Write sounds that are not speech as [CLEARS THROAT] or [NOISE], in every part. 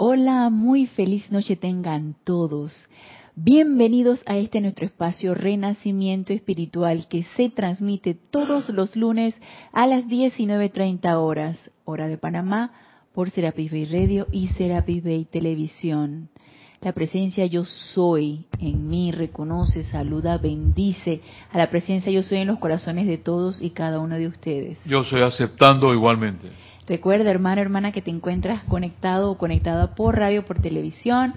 Hola, muy feliz noche tengan todos. Bienvenidos a este nuestro espacio Renacimiento Espiritual que se transmite todos los lunes a las 19.30 horas, hora de Panamá, por Serapis Bay Radio y Serapis Bay Televisión. La presencia yo soy en mí reconoce, saluda, bendice a la presencia yo soy en los corazones de todos y cada uno de ustedes. Yo soy aceptando igualmente. Recuerda, hermano, hermana, que te encuentras conectado o conectada por radio, por televisión.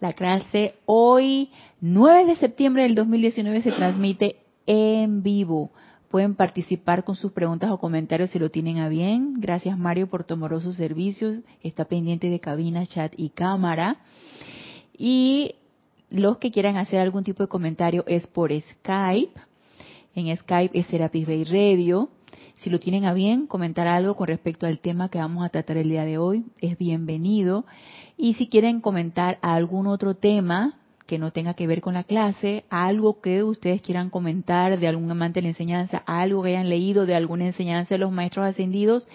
La clase hoy, 9 de septiembre del 2019, se transmite en vivo. Pueden participar con sus preguntas o comentarios si lo tienen a bien. Gracias, Mario, por tomar sus servicios. Está pendiente de cabina, chat y cámara. Y los que quieran hacer algún tipo de comentario es por Skype. En Skype es Serapis Bay Radio. Si lo tienen a bien, comentar algo con respecto al tema que vamos a tratar el día de hoy, es bienvenido. Y si quieren comentar algún otro tema que no tenga que ver con la clase, algo que ustedes quieran comentar de algún amante de la enseñanza, algo que hayan leído de alguna enseñanza de los maestros ascendidos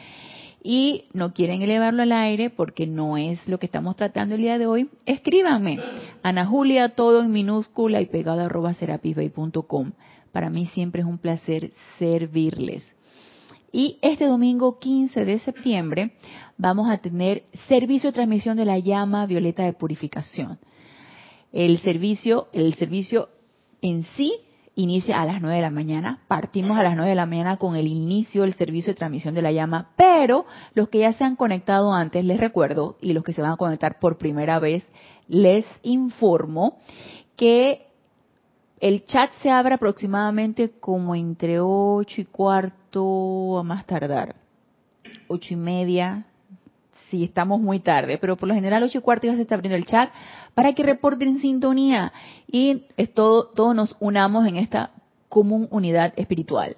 y no quieren elevarlo al aire porque no es lo que estamos tratando el día de hoy, escríbanme. Ana Julia, todo en minúscula y pegado arroba serapisbay.com. Para mí siempre es un placer servirles. Y este domingo 15 de septiembre vamos a tener servicio de transmisión de la llama violeta de purificación. El servicio, el servicio en sí inicia a las 9 de la mañana. Partimos a las 9 de la mañana con el inicio del servicio de transmisión de la llama, pero los que ya se han conectado antes, les recuerdo, y los que se van a conectar por primera vez, les informo que el chat se abre aproximadamente como entre 8 y cuarto a más tardar. 8 y media, si estamos muy tarde, pero por lo general 8 y cuarto ya se está abriendo el chat para que reporten sintonía y todos nos unamos en esta común unidad espiritual.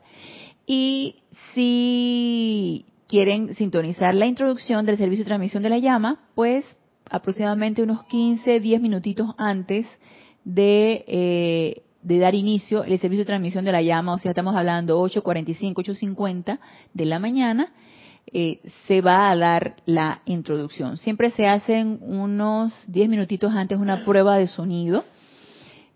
Y si quieren sintonizar la introducción del servicio de transmisión de la llama, pues aproximadamente unos 15, 10 minutitos antes de eh, de dar inicio el servicio de transmisión de la llama, o sea, estamos hablando 8.45, 8.50 de la mañana, eh, se va a dar la introducción. Siempre se hacen unos 10 minutitos antes una prueba de sonido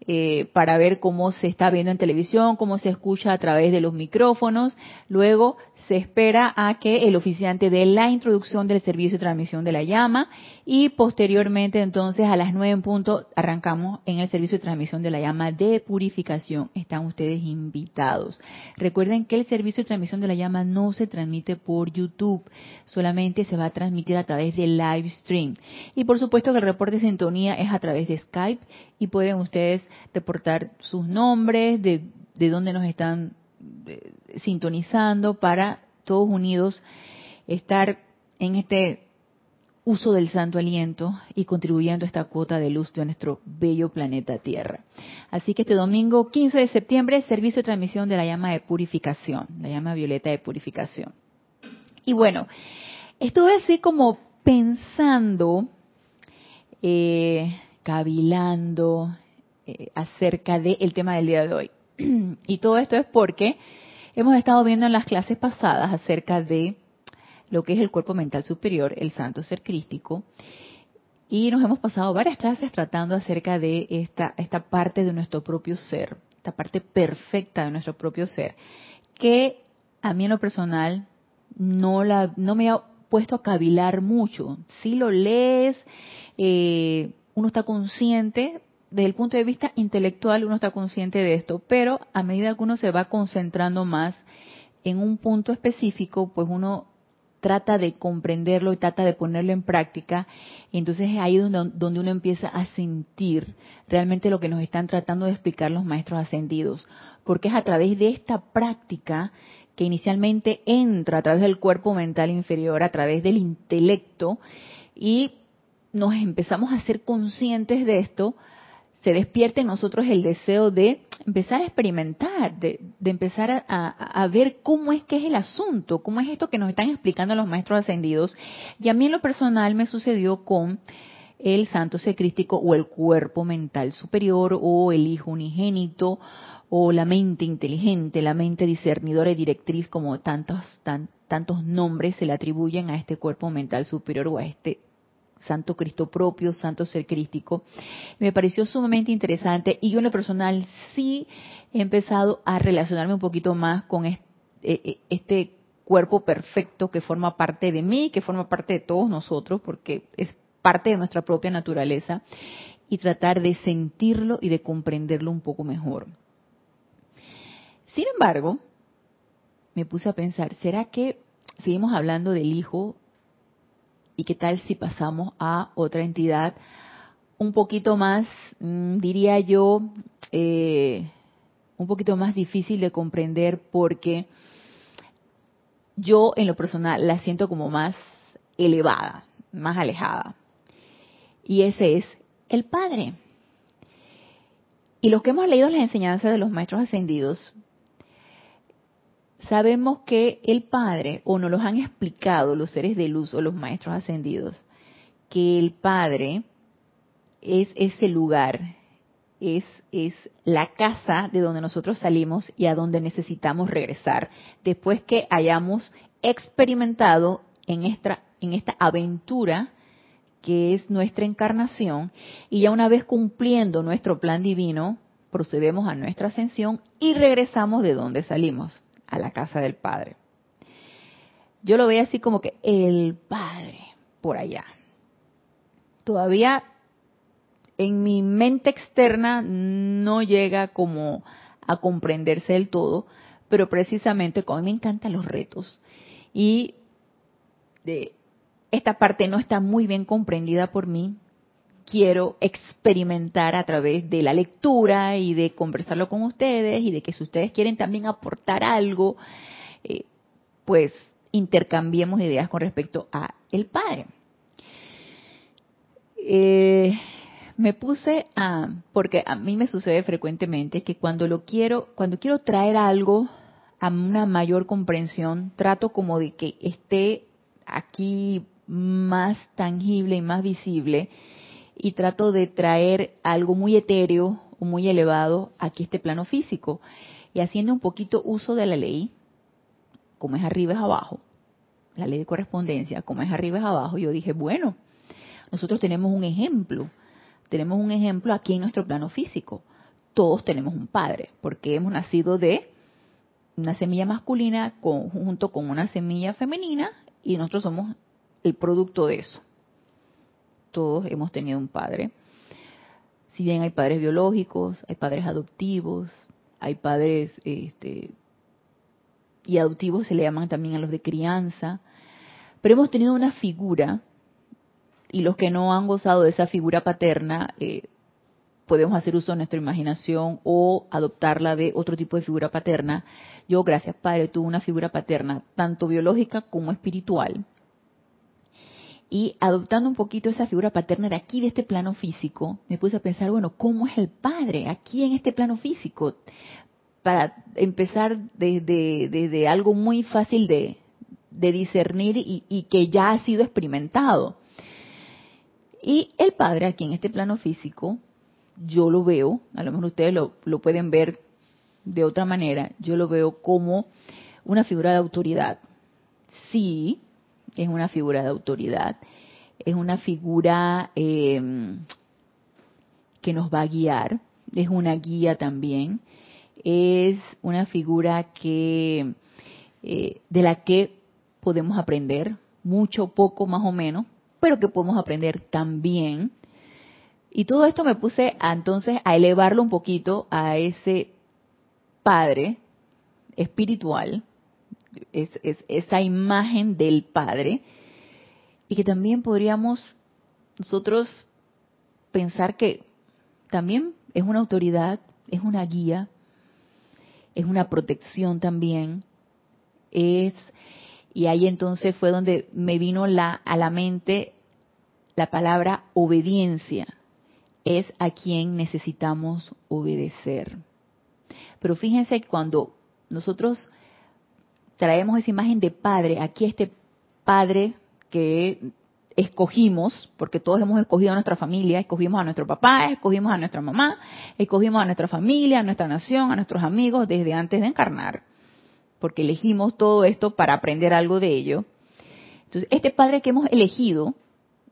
eh, para ver cómo se está viendo en televisión, cómo se escucha a través de los micrófonos. Luego se espera a que el oficiante dé la introducción del servicio de transmisión de la llama y posteriormente entonces a las nueve en punto arrancamos en el servicio de transmisión de la llama de purificación. Están ustedes invitados. Recuerden que el servicio de transmisión de la llama no se transmite por YouTube, solamente se va a transmitir a través del live stream. Y por supuesto que el reporte de sintonía es a través de Skype y pueden ustedes reportar sus nombres, de, de dónde nos están sintonizando para todos unidos estar en este uso del santo aliento y contribuyendo a esta cuota de luz de nuestro bello planeta Tierra. Así que este domingo 15 de septiembre, servicio de transmisión de la llama de purificación, la llama violeta de purificación. Y bueno, estuve así como pensando, eh, cavilando eh, acerca del tema del día de hoy. [CLEARS THROAT] y todo esto es porque hemos estado viendo en las clases pasadas acerca de lo que es el cuerpo mental superior, el santo ser crístico, y nos hemos pasado varias clases tratando acerca de esta, esta parte de nuestro propio ser, esta parte perfecta de nuestro propio ser, que a mí en lo personal no, la, no me ha puesto a cavilar mucho. Si lo lees, eh, uno está consciente desde el punto de vista intelectual uno está consciente de esto, pero a medida que uno se va concentrando más en un punto específico, pues uno trata de comprenderlo y trata de ponerlo en práctica, entonces es ahí donde, donde uno empieza a sentir realmente lo que nos están tratando de explicar los maestros ascendidos, porque es a través de esta práctica que inicialmente entra a través del cuerpo mental inferior, a través del intelecto, y nos empezamos a ser conscientes de esto, se despierte en nosotros el deseo de empezar a experimentar, de, empezar a, ver cómo es que es el asunto, cómo es esto que nos están explicando los maestros ascendidos. Y a mí en lo personal me sucedió con el santo secrístico o el cuerpo mental superior o el hijo unigénito o la mente inteligente, la mente discernidora y directriz, como tantos, tantos nombres se le atribuyen a este cuerpo mental superior o a este santo Cristo propio, santo ser crístico. Me pareció sumamente interesante y yo en lo personal sí he empezado a relacionarme un poquito más con e, e, este, cuerpo perfecto que forma parte de mí, que forma parte de todos nosotros, porque es parte de nuestra propia naturaleza, y tratar de sentirlo y de comprenderlo un poco mejor. Sin embargo, me puse a pensar, ¿será que seguimos hablando del Hijo ¿Y qué tal si pasamos a otra entidad un poquito más, mm, diría yo, eh, un poquito más difícil de comprender porque yo en lo personal la siento como más elevada, más alejada. Y ese es el Padre. Y los que hemos leído las enseñanzas de los maestros ascendidos, sabemos que el Padre, o nos los han explicado los seres de luz o los maestros ascendidos, que el Padre es ese lugar, es, es la casa de donde nosotros salimos y a donde necesitamos regresar, después que hayamos experimentado en esta, en esta aventura que es nuestra encarnación, y ya una vez cumpliendo nuestro plan divino, procedemos a nuestra ascensión y regresamos de donde salimos a la casa del Padre. Yo lo veo así como que el Padre por allá. Todavía en mi mente externa no llega como a comprenderse del todo, pero precisamente como a mí me encantan los retos y de esta parte no está muy bien comprendida por mí, quiero experimentar a través de la lectura y de conversarlo con ustedes y de que si ustedes quieren también aportar algo, eh, pues intercambiemos ideas con respecto a el Padre. Eh, me puse a, porque a mí me sucede frecuentemente que cuando lo quiero, cuando quiero traer algo a una mayor comprensión, trato como de que esté aquí más tangible y más visible y trato de traer algo muy etéreo o muy elevado aquí este plano físico. Y haciendo un poquito uso de la ley, como es arriba es abajo, la ley de correspondencia, como es arriba es abajo, yo dije, bueno, nosotros tenemos un ejemplo, tenemos un ejemplo aquí en nuestro plano físico. Todos tenemos un padre, porque hemos nacido de una semilla masculina junto con una semilla femenina y nosotros somos el producto de eso todos hemos tenido un padre. Si bien hay padres biológicos, hay padres adoptivos, hay padres este, y adoptivos se le llaman también a los de crianza, pero hemos tenido una figura y los que no han gozado de esa figura paterna eh, podemos hacer uso de nuestra imaginación o adoptarla de otro tipo de figura paterna. Yo, gracias Padre, tuve una figura paterna tanto biológica como espiritual y adoptando un poquito esa figura paterna de aquí, de este plano físico, me puse a pensar, bueno, ¿cómo es el padre aquí en este plano físico? Para empezar desde, algo muy fácil de, discernir y, que ya ha sido experimentado. Y el padre aquí en este plano físico, yo lo veo, a lo mejor ustedes lo, lo pueden ver de otra manera, yo lo veo como una figura de autoridad. Sí, es una figura de autoridad, es una figura em, que nos va a guiar, es una guía también, es una figura que eh, de la que podemos aprender mucho, poco, más o menos, pero que podemos aprender también. Y todo esto me puse entonces a elevarlo un poquito a ese Padre espiritual es, esa imagen del Padre y que también podríamos nosotros pensar que también es una autoridad, es una guía, es una protección también, es y ahí entonces fue donde me vino la, a la mente la palabra obediencia. Es a quien necesitamos obedecer. Pero fíjense que cuando nosotros traemos esa imagen de padre, aquí este padre que escogimos, porque todos hemos escogido a nuestra familia, escogimos a nuestro papá, escogimos a nuestra mamá, escogimos a nuestra familia, a nuestra nación, a nuestros amigos desde antes de encarnar, porque elegimos todo esto para aprender algo de ello. Entonces, este padre que hemos elegido,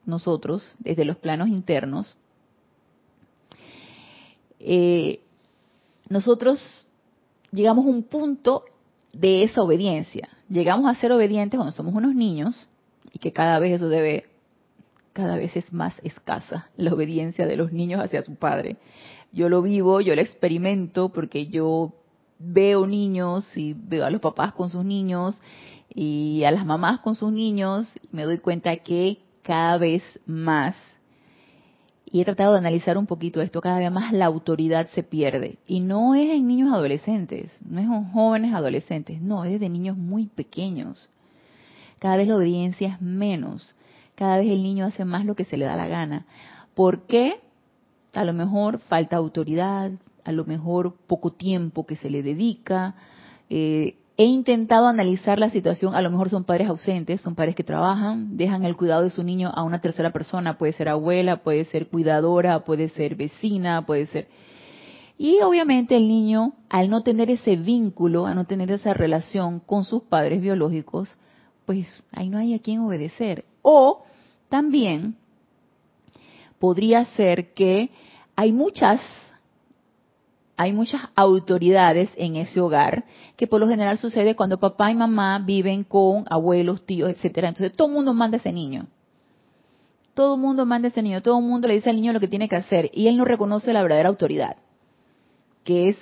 nosotros, desde los planos internos, eh, nosotros llegamos a un punto de esa obediencia. Llegamos a ser obedientes cuando somos unos niños y que cada vez eso debe, cada vez es más escasa la obediencia de los niños hacia su padre. Yo lo vivo, yo lo experimento porque yo veo niños y veo a los papás con sus niños y a las mamás con sus niños y me doy cuenta que cada vez más he tratado de analizar un poquito esto, cada vez más la autoridad se pierde. Y no es en niños adolescentes, no es en jóvenes adolescentes, no, es de niños muy pequeños. Cada vez la obediencia es menos, cada vez el niño hace más lo que se le da la gana. ¿Por qué? A lo mejor falta autoridad, a lo mejor poco tiempo que se le dedica, eh, He intentado analizar la situación, a lo mejor son padres ausentes, son padres que trabajan, dejan el cuidado de su niño a una tercera persona, puede ser abuela, puede ser cuidadora, puede ser vecina, puede ser... Y obviamente el niño, al no tener ese vínculo, al no tener esa relación con sus padres biológicos, pues ahí no hay a quien obedecer. O también podría ser que hay muchas hay muchas autoridades en ese hogar, que por lo general sucede cuando papá y mamá viven con abuelos, tíos, etcétera. Entonces todo el mundo manda a ese niño. Todo el mundo manda a ese niño, todo el mundo le dice al niño lo que tiene que hacer y él no reconoce la verdadera autoridad, que es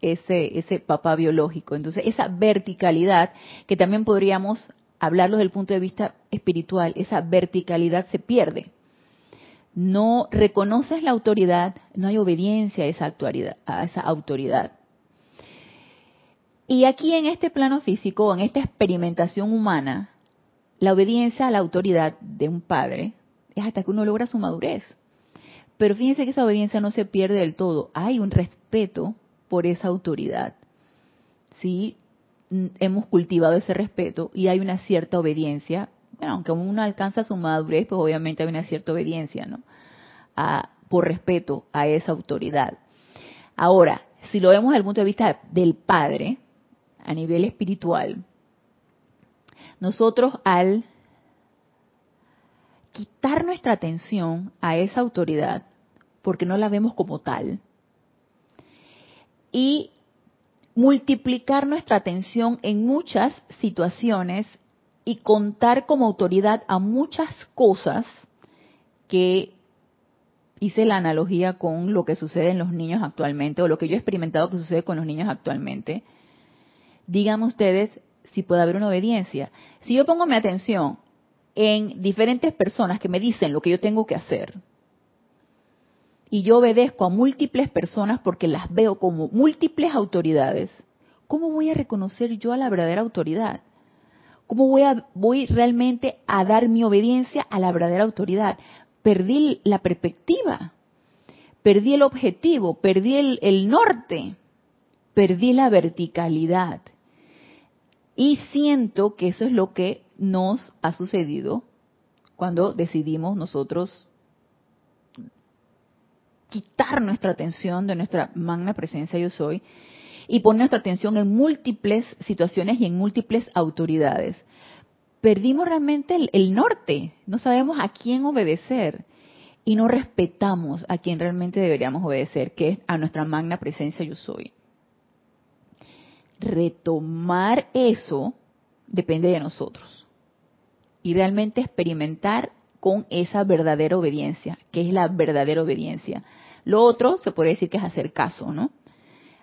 ese, ese papá biológico. Entonces esa verticalidad, que también podríamos hablarlo desde el punto de vista espiritual, esa verticalidad se pierde no reconoces la autoridad, no hay obediencia a esa, autoridad, a esa autoridad. Y aquí en este plano físico, en esta experimentación humana, la obediencia a la autoridad de un padre es hasta que uno logra su madurez. Pero fíjense que esa obediencia no se pierde del todo. Hay un respeto por esa autoridad. Sí, mm, hemos cultivado ese respeto y hay una cierta obediencia bueno, aunque uno alcanza su madurez, pues obviamente hay una cierta obediencia, ¿no? por respeto a esa autoridad. Ahora, si lo vemos desde el punto de vista del Padre, a nivel espiritual, nosotros al quitar nuestra atención a esa autoridad, porque no la vemos como tal, y multiplicar nuestra atención en muchas situaciones y contar como autoridad a muchas cosas que hice la analogía con lo que sucede en los niños actualmente o lo que yo he experimentado que sucede con los niños actualmente. Díganme ustedes si puede haber una obediencia. Si yo pongo mi atención en diferentes personas que me dicen lo que yo tengo que hacer y yo obedezco a múltiples personas porque las veo como múltiples autoridades, ¿cómo voy a reconocer yo a la verdadera autoridad? ¿Cómo voy, a, voy realmente a dar mi obediencia a la verdadera autoridad? Perdí la perspectiva, perdí el objetivo, perdí el, el norte, perdí la verticalidad. Y siento que eso es lo que nos ha sucedido cuando decidimos nosotros quitar nuestra atención de nuestra magna presencia yo soy y poner nuestra atención en múltiples situaciones y en múltiples autoridades. Perdimos realmente el, norte, no sabemos a quién obedecer y no respetamos a quien realmente deberíamos obedecer, que es a nuestra magna presencia yo soy. Retomar eso depende de nosotros y realmente experimentar con esa verdadera obediencia, que es la verdadera obediencia. Lo otro se puede decir que es hacer caso, ¿no?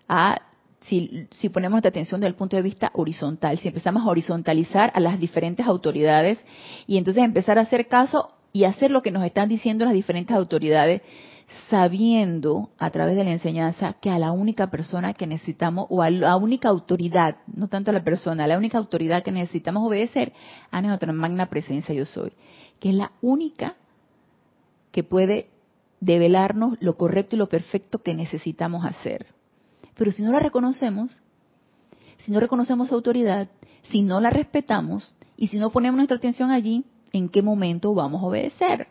A si, si ponemos atención desde el punto de vista horizontal, si empezamos a horizontalizar a las diferentes autoridades y entonces empezar a hacer caso y hacer lo que nos están diciendo las diferentes autoridades, sabiendo a través de la enseñanza que a la única persona que necesitamos, o a la única autoridad, no tanto a la persona, a la única autoridad que necesitamos obedecer, a nuestra magna presencia yo soy, que es la única que puede develarnos lo correcto y lo perfecto que necesitamos hacer. Pero si no la reconocemos, si no reconocemos su autoridad, si no la respetamos y si no ponemos nuestra atención allí, ¿en qué momento vamos a obedecer?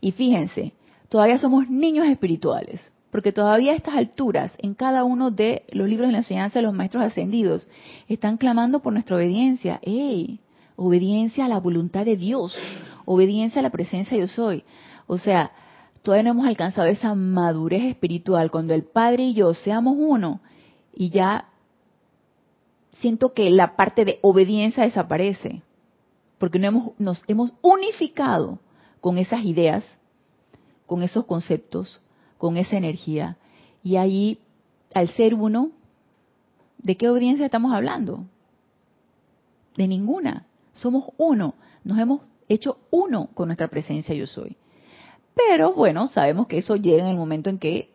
Y fíjense, todavía somos niños espirituales, porque todavía a estas alturas, en cada uno de los libros de la enseñanza de los maestros ascendidos, están clamando por nuestra obediencia. ¡Ey! obediencia a la voluntad de Dios, obediencia a la presencia yo soy. O sea, todavía no hemos alcanzado esa madurez espiritual cuando el Padre y yo seamos uno y ya siento que la parte de obediencia desaparece, porque no hemos, nos hemos unificado con esas ideas, con esos conceptos, con esa energía. Y ahí, al ser uno, ¿de qué obediencia estamos hablando? De ninguna. Somos uno. Nos hemos hecho uno con nuestra presencia yo soy. Pero bueno, sabemos que eso llega en el momento en que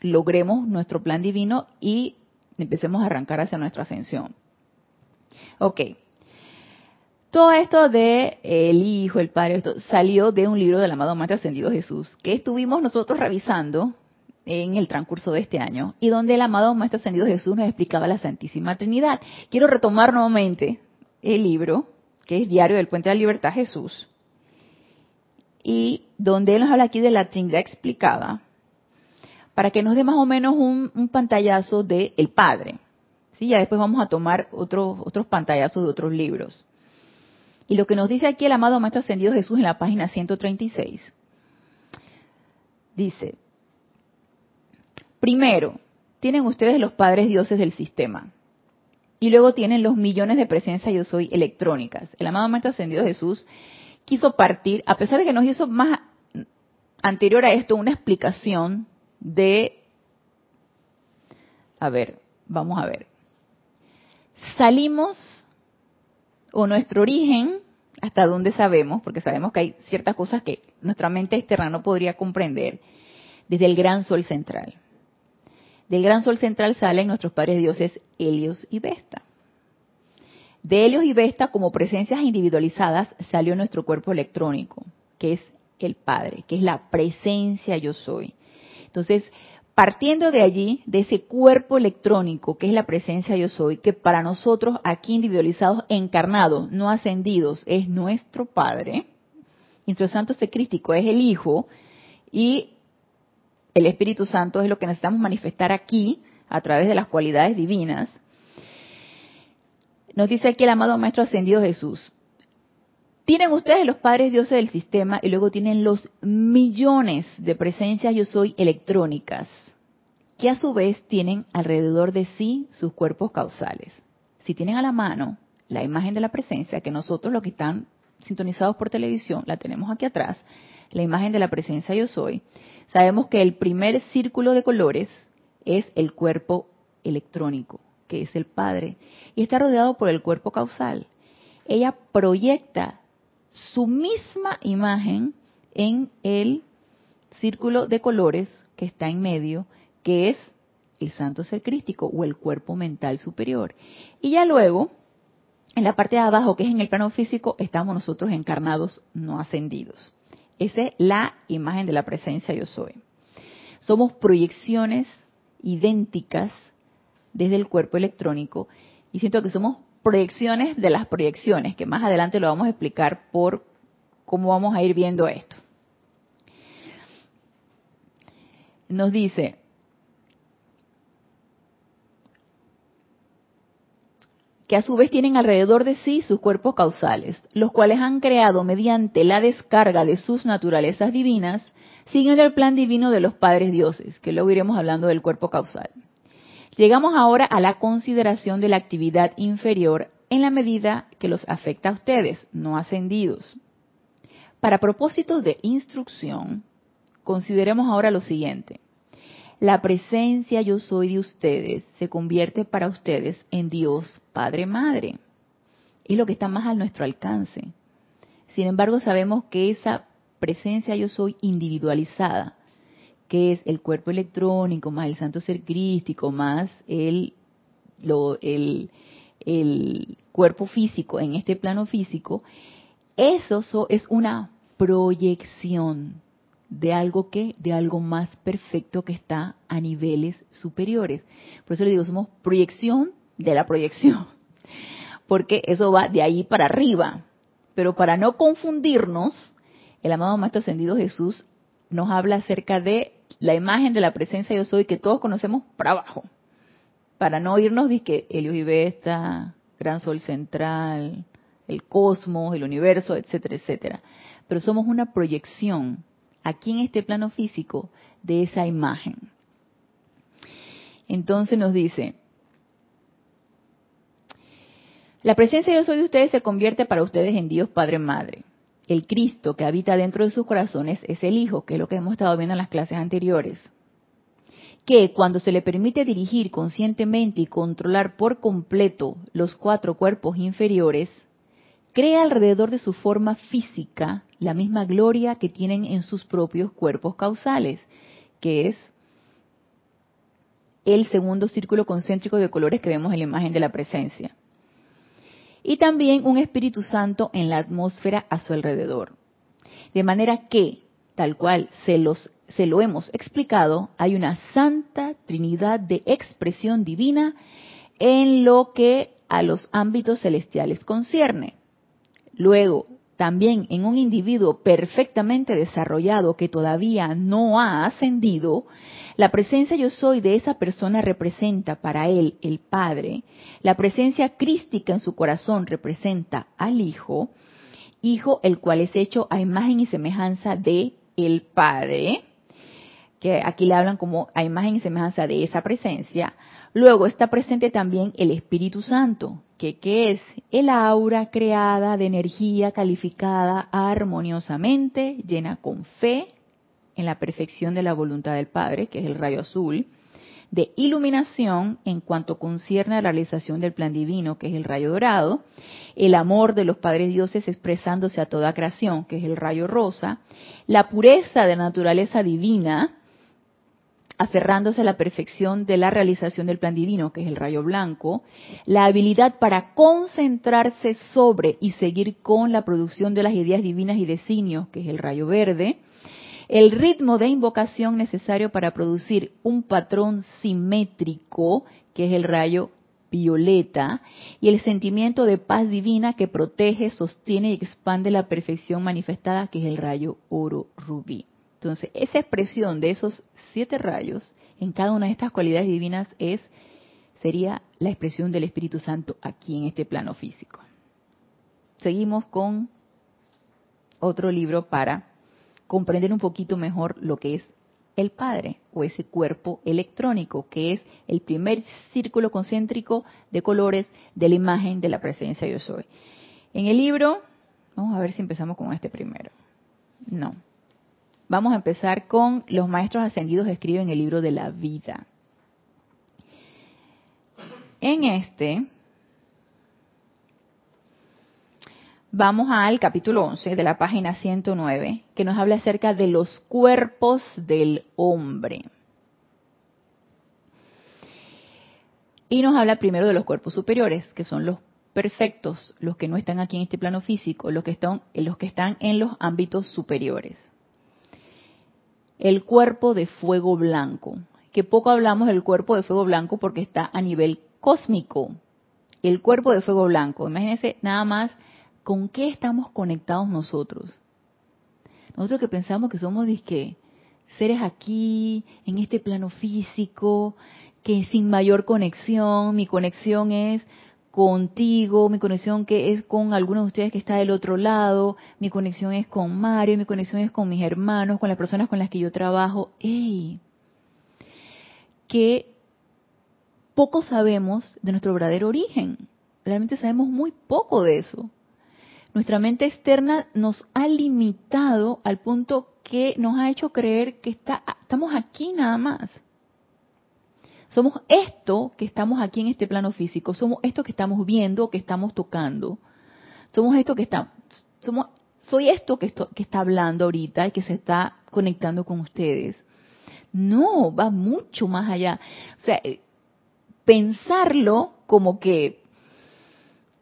logremos nuestro plan divino y empecemos a arrancar hacia nuestra ascensión. Ok. Todo esto de el Hijo, el Padre, esto salió de un libro del amado Maestro Ascendido Jesús, que estuvimos nosotros revisando en el transcurso de este año, y donde el amado Maestro Ascendido Jesús nos explicaba la Santísima Trinidad. Quiero retomar nuevamente el libro, que es Diario del Puente de la Libertad Jesús, y donde él nos habla aquí de la Trinidad explicada, para que nos dé más o menos un, pantallazo del el Padre. ¿sí? Ya después vamos a tomar otros, otros pantallazos de otros libros. Y lo que nos dice aquí el amado Maestro Ascendido Jesús en la página 136, dice, primero, tienen ustedes los padres dioses del sistema. Y luego tienen los millones de presencias yo soy electrónicas. El amado Maestro Ascendido Jesús quiso partir, a pesar de que nos hizo más anterior a esto una explicación de, a ver, vamos a ver, salimos o nuestro origen, hasta donde sabemos, porque sabemos que hay ciertas cosas que nuestra mente externa no podría comprender, desde el gran sol central. Del gran sol central salen nuestros padres dioses Helios y Vesta. De Helios y Vesta, como presencias individualizadas, salió nuestro cuerpo electrónico, que es el Padre, que es la presencia yo soy. Entonces, partiendo de allí, de ese cuerpo electrónico que es la presencia yo soy, que para nosotros aquí individualizados, encarnados, no ascendidos, es nuestro Padre, nuestro Santo Secrístico es el Hijo y el Espíritu Santo es lo que necesitamos manifestar aquí a través de las cualidades divinas. Nos dice aquí el amado Maestro Ascendido Jesús, tienen ustedes los padres dioses del sistema y luego tienen los millones de presencias yo soy electrónicas, que a su vez tienen alrededor de sí sus cuerpos causales. Si tienen a la mano la imagen de la presencia, que nosotros los que están sintonizados por televisión la tenemos aquí atrás, la imagen de la presencia yo soy, sabemos que el primer círculo de colores es el cuerpo electrónico, que es el Padre, y está rodeado por el cuerpo causal. Ella proyecta su misma imagen en el círculo de colores que está en medio, que es el santo ser crístico o el cuerpo mental superior. Y ya luego, en la parte de abajo, que es en el plano físico, estamos nosotros encarnados, no ascendidos. Esa es la imagen de la presencia yo soy. Somos proyecciones idénticas desde el cuerpo electrónico y siento que somos proyecciones de las proyecciones, que más adelante lo vamos a explicar por cómo vamos a ir viendo esto. Nos dice, que a su vez tienen alrededor de sí sus cuerpos causales, los cuales han creado mediante la descarga de sus naturalezas divinas, siguiendo el plan divino de los padres dioses, que luego iremos hablando del cuerpo causal. Llegamos ahora a la consideración de la actividad inferior en la medida que los afecta a ustedes, no ascendidos. Para propósitos de instrucción, consideremos ahora lo siguiente. La presencia yo soy de ustedes se convierte para ustedes en Dios Padre Madre. Es lo que está más a nuestro alcance. Sin embargo, sabemos que esa presencia yo soy individualizada que es el cuerpo electrónico, más el santo ser crístico, más el, el, cuerpo físico en este plano físico, eso es una proyección de algo que, de algo más perfecto que está a niveles superiores. Por eso le digo, somos proyección de la proyección, [LAUGHS] porque eso va de ahí para arriba. Pero para no confundirnos, el amado Maestro Ascendido Jesús nos habla acerca de la imagen de la presencia yo soy que todos conocemos para abajo. Para no irnos de que Helios y Vesta, gran sol central, el cosmos, el universo, etcétera, etcétera. Pero somos una proyección aquí en este plano físico de esa imagen. Entonces nos dice, la presencia yo soy de ustedes se convierte para ustedes en Dios Padre Madre. El Cristo que habita dentro de sus corazones es el Hijo, que es lo que hemos estado viendo en las clases anteriores. Que cuando se le permite dirigir conscientemente y controlar por completo los cuatro cuerpos inferiores, crea alrededor de su forma física la misma gloria que tienen en sus propios cuerpos causales, que es el segundo círculo concéntrico de colores que vemos en la imagen de la presencia. Y también un Espíritu Santo en la atmósfera a su alrededor. De manera que, tal cual se, los, se lo hemos explicado, hay una santa trinidad de expresión divina en lo que a los ámbitos celestiales concierne. Luego, también en un individuo perfectamente desarrollado que todavía no ha ascendido, la presencia yo soy de esa persona representa para él el Padre, la presencia crística en su corazón representa al Hijo, Hijo el cual es hecho a imagen y semejanza de el Padre, que aquí le hablan como a imagen y semejanza de esa presencia. Luego está presente también el Espíritu Santo, que, es el aura creada de energía calificada armoniosamente, llena con fe en la perfección de la voluntad del Padre, que es el rayo azul, de iluminación en cuanto concierne a la realización del plan divino, que es el rayo dorado, el amor de los padres dioses expresándose a toda creación, que es el rayo rosa, la pureza de la naturaleza divina, aferrándose a la perfección de la realización del plan divino, que es el rayo blanco, la habilidad para concentrarse sobre y seguir con la producción de las ideas divinas y designios, que es el rayo verde, el ritmo de invocación necesario para producir un patrón simétrico, que es el rayo violeta, y el sentimiento de paz divina que protege, sostiene y expande la perfección manifestada, que es el rayo oro rubí. Entonces, esa expresión de esos siete rayos en cada una de estas cualidades divinas es sería la expresión del Espíritu Santo aquí en este plano físico. Seguimos con otro libro para comprender un poquito mejor lo que es el Padre o ese cuerpo electrónico, que es el primer círculo concéntrico de colores de la imagen de la presencia yo soy. En el libro, vamos a ver si empezamos con este primero. No, Vamos a empezar con los maestros ascendidos escriben el libro de la vida. En este vamos al capítulo 11 de la página 109, que nos habla acerca de los cuerpos del hombre. Y nos habla primero de los cuerpos superiores, que son los perfectos, los que no están aquí en este plano físico, los que están, los que están en los ámbitos superiores el cuerpo de fuego blanco, que poco hablamos del cuerpo de fuego blanco porque está a nivel cósmico. El cuerpo de fuego blanco, imagínense nada más con qué estamos conectados nosotros. Nosotros que pensamos que somos disque seres aquí, en este plano físico, que sin mayor conexión, mi conexión es contigo, mi conexión que es con algunos de ustedes que está del otro lado, mi conexión es con Mario, mi conexión es con mis hermanos, con las personas con las que yo trabajo. ¡Ey! Que poco sabemos de nuestro verdadero origen. Realmente sabemos muy poco de eso. Nuestra mente externa nos ha limitado al punto que nos ha hecho creer que está, estamos aquí nada más. Somos esto que estamos aquí en este plano físico, somos esto que estamos viendo, que estamos tocando. Somos esto que está, somos, soy esto que, que está hablando ahorita y que se está conectando con ustedes. No, va mucho más allá. O sea, eh, pensarlo como que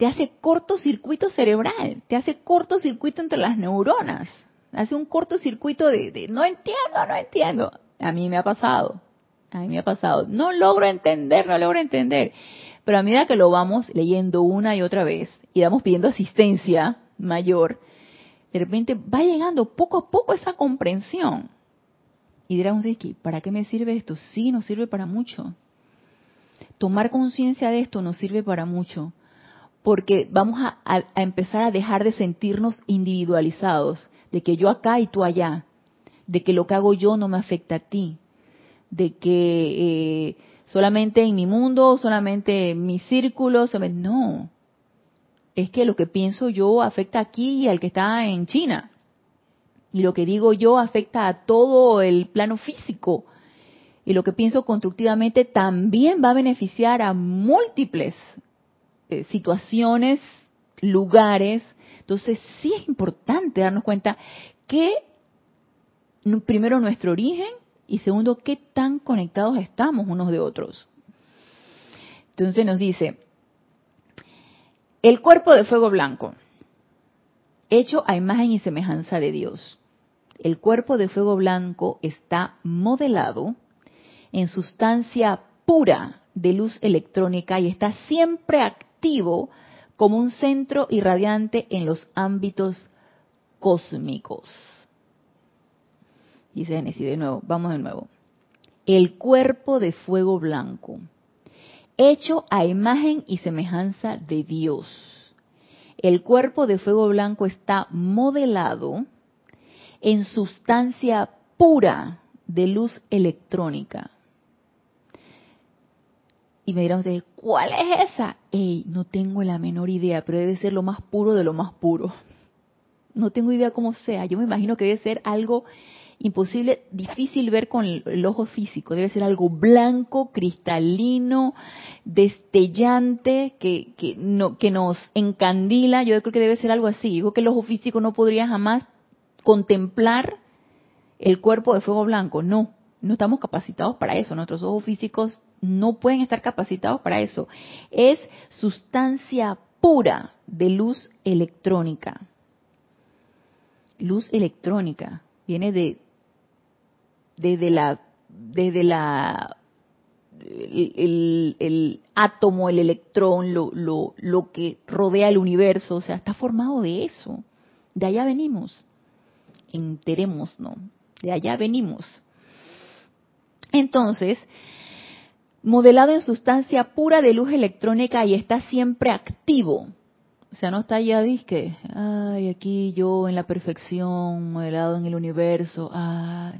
te hace cortocircuito cerebral, te hace cortocircuito entre las neuronas, hace un cortocircuito de, de no entiendo, no entiendo. A mí me ha pasado. A mí me ha pasado. No logro entender, no logro entender. Pero a medida que lo vamos leyendo una y otra vez y vamos pidiendo asistencia mayor, de repente va llegando poco a poco esa comprensión. Y dirá un ¿para qué me sirve esto? Sí, nos sirve para mucho. Tomar conciencia de esto nos sirve para mucho. Porque vamos a, empezar a dejar de sentirnos individualizados, de que yo acá y tú allá, de que lo que hago yo no me afecta a ti, de que eh, solamente en mi mundo, solamente en mi círculo, no, es que lo que pienso yo afecta aquí y al que está en China, y lo que digo yo afecta a todo el plano físico, y lo que pienso constructivamente también va a beneficiar a múltiples eh, situaciones, lugares. Entonces sí es importante darnos cuenta que primero nuestro origen y segundo qué tan conectados estamos unos de otros. Entonces nos dice, el cuerpo de fuego blanco, hecho a imagen y semejanza de Dios. El cuerpo de fuego blanco está modelado en sustancia pura de luz electrónica y está siempre activo como un centro irradiante en los ámbitos cósmicos. Dice Génesis de nuevo, vamos de nuevo. El cuerpo de fuego blanco, hecho a imagen y semejanza de Dios. El cuerpo de fuego blanco está modelado en sustancia pura de luz electrónica. Y me dirán ustedes, ¿cuál es esa? Ey, no tengo la menor idea, pero debe ser lo más puro de lo más puro. No tengo idea cómo sea. Yo me imagino que debe ser algo imposible, difícil ver con el, ojo físico. Debe ser algo blanco, cristalino, destellante, que, que, no, que nos encandila. Yo creo que debe ser algo así. Creo que el ojo físico no podría jamás contemplar el cuerpo de fuego blanco. No, no estamos capacitados para eso. Nuestros ojos físicos no pueden estar capacitados para eso. Es sustancia pura de luz electrónica. Luz electrónica viene de desde la desde la el, átomo, el electrón, lo, lo, lo que rodea el universo, o sea, está formado de eso. De allá venimos. Enteremos, ¿no? De allá venimos. Entonces, modelado en sustancia pura de luz electrónica y está siempre activo. O sea, no está ya, disque, ay, aquí yo en la perfección, modelado en el universo, ay,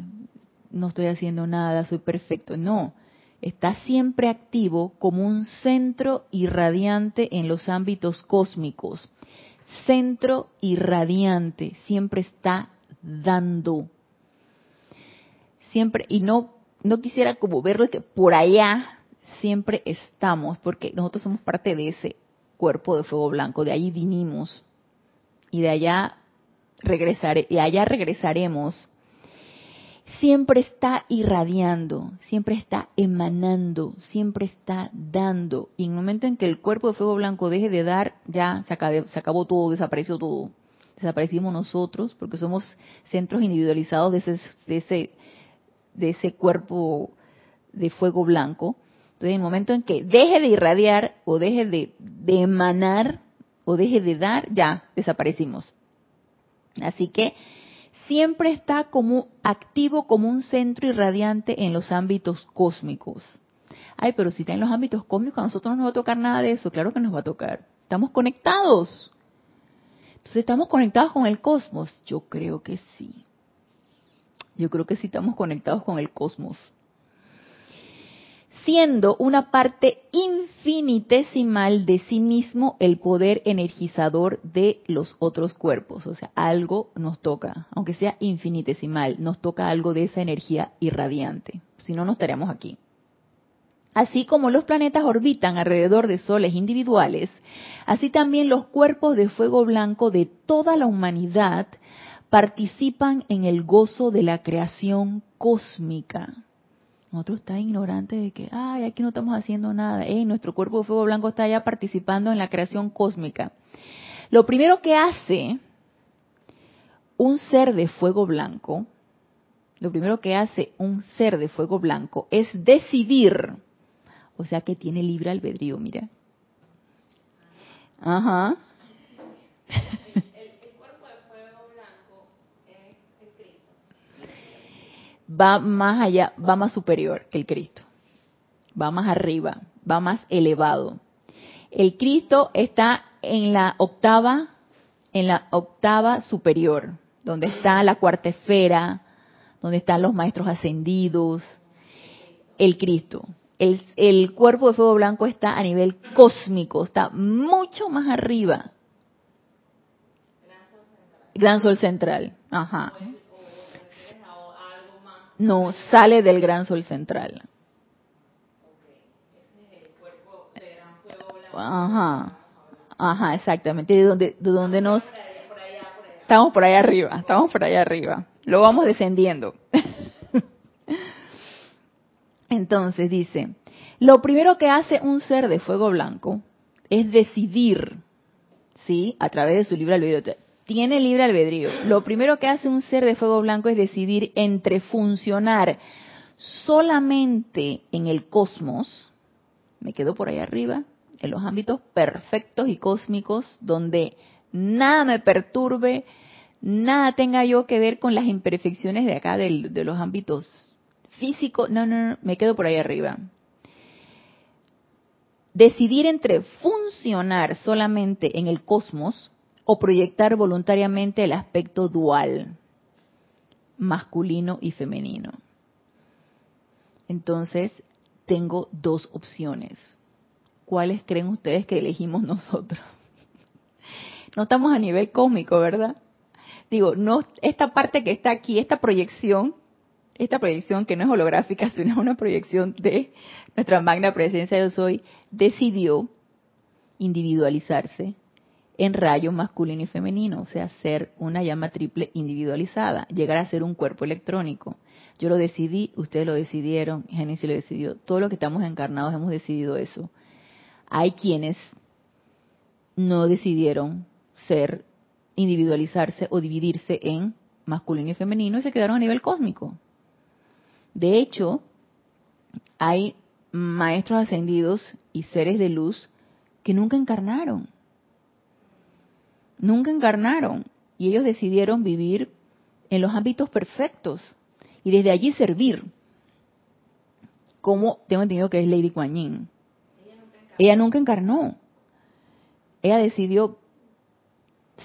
no estoy haciendo nada, soy perfecto. No, está siempre activo como un centro irradiante en los ámbitos cósmicos. Centro irradiante, siempre está dando. Siempre, y no no quisiera como verlo que por allá siempre estamos, porque nosotros somos parte de ese cuerpo de fuego blanco, de allí vinimos y de allá regresare, y allá regresaremos. Siempre está irradiando, siempre está emanando, siempre está dando. Y en el momento en que el cuerpo de fuego blanco deje de dar, ya se acabó, se acabó todo, desapareció todo. Desaparecimos nosotros porque somos centros individualizados de ese, de ese de ese cuerpo de fuego blanco. Entonces, en el momento en que deje de irradiar o deje de, emanar o deje de dar, ya desaparecimos. Así que siempre está como activo como un centro irradiante en los ámbitos cósmicos. Ay, pero si está en los ámbitos cósmicos, a nosotros no nos va a tocar nada de eso. Claro que nos va a tocar. Estamos conectados. Entonces, ¿estamos conectados con el cosmos? Yo creo que sí. Yo creo que sí estamos conectados con el cosmos. Siendo una parte infinitesimal de sí mismo el poder energizador de los otros cuerpos. O sea, algo nos toca, aunque sea infinitesimal, nos toca algo de esa energía irradiante. Si no, no estaríamos aquí. Así como los planetas orbitan alrededor de soles individuales, así también los cuerpos de fuego blanco de toda la humanidad participan en el gozo de la creación cósmica. Nosotros estamos ignorantes de que, ay, aquí no estamos haciendo nada. nuestro cuerpo de fuego blanco está ya participando en la creación cósmica. Lo primero que hace un ser de fuego blanco, lo primero que hace un ser de fuego blanco es decidir, o sea que tiene libre albedrío, mira. Ajá. [LAUGHS] va más allá, va más superior que el Cristo. Va más arriba, va más elevado. El Cristo está en la octava, en la octava superior, donde está la cuarta esfera, donde están los maestros ascendidos, el Cristo. El, cuerpo de fuego blanco está a nivel cósmico, está mucho más arriba. Gran Sol Central. Ajá. No, sale del Gran Sol Central. Ajá. Ajá, exactamente. De donde, de donde nos... Estamos por ahí arriba, estamos por ahí arriba. Lo vamos descendiendo. [LAUGHS] Entonces dice, lo primero que hace un ser de fuego blanco es decidir, ¿sí? A través de su libre albedrío. Tiene libre albedrío. Lo primero que hace un ser de fuego blanco es decidir entre funcionar solamente en el cosmos, me quedo por ahí arriba, en los ámbitos perfectos y cósmicos, donde nada me perturbe, nada tenga yo que ver con las imperfecciones de acá de, de los ámbitos físicos. No, no, no, me quedo por ahí arriba. Decidir entre funcionar solamente en el cosmos o proyectar voluntariamente el aspecto dual, masculino y femenino. Entonces, tengo dos opciones ¿cuáles creen ustedes que elegimos [LAUGHS] nosotros? No estamos a nivel cósmico, ¿verdad? Digo, no esta parte que está aquí, esta proyección, esta proyección que no es holográfica, [LAUGHS] sino una proyección de nuestra magna presencia yo soy, decidió individualizarse en rayo masculino y femenino, o sea, ser una llama triple individualizada, llegar a ser un cuerpo electrónico. Yo lo decidí, ustedes lo decidieron, Génesis lo decidió, todos los que estamos encarnados hemos decidido eso. Hay quienes no decidieron ser, individualizarse o dividirse en masculino y femenino y se quedaron a nivel cósmico. De hecho, hay maestros ascendidos y seres de luz que nunca encarnaron. Nunca encarnaron. Y ellos decidieron vivir en los ámbitos perfectos y desde allí servir. Como tengo entendido que es Lady Kuan. Ella nunca encarnó. Ella decidió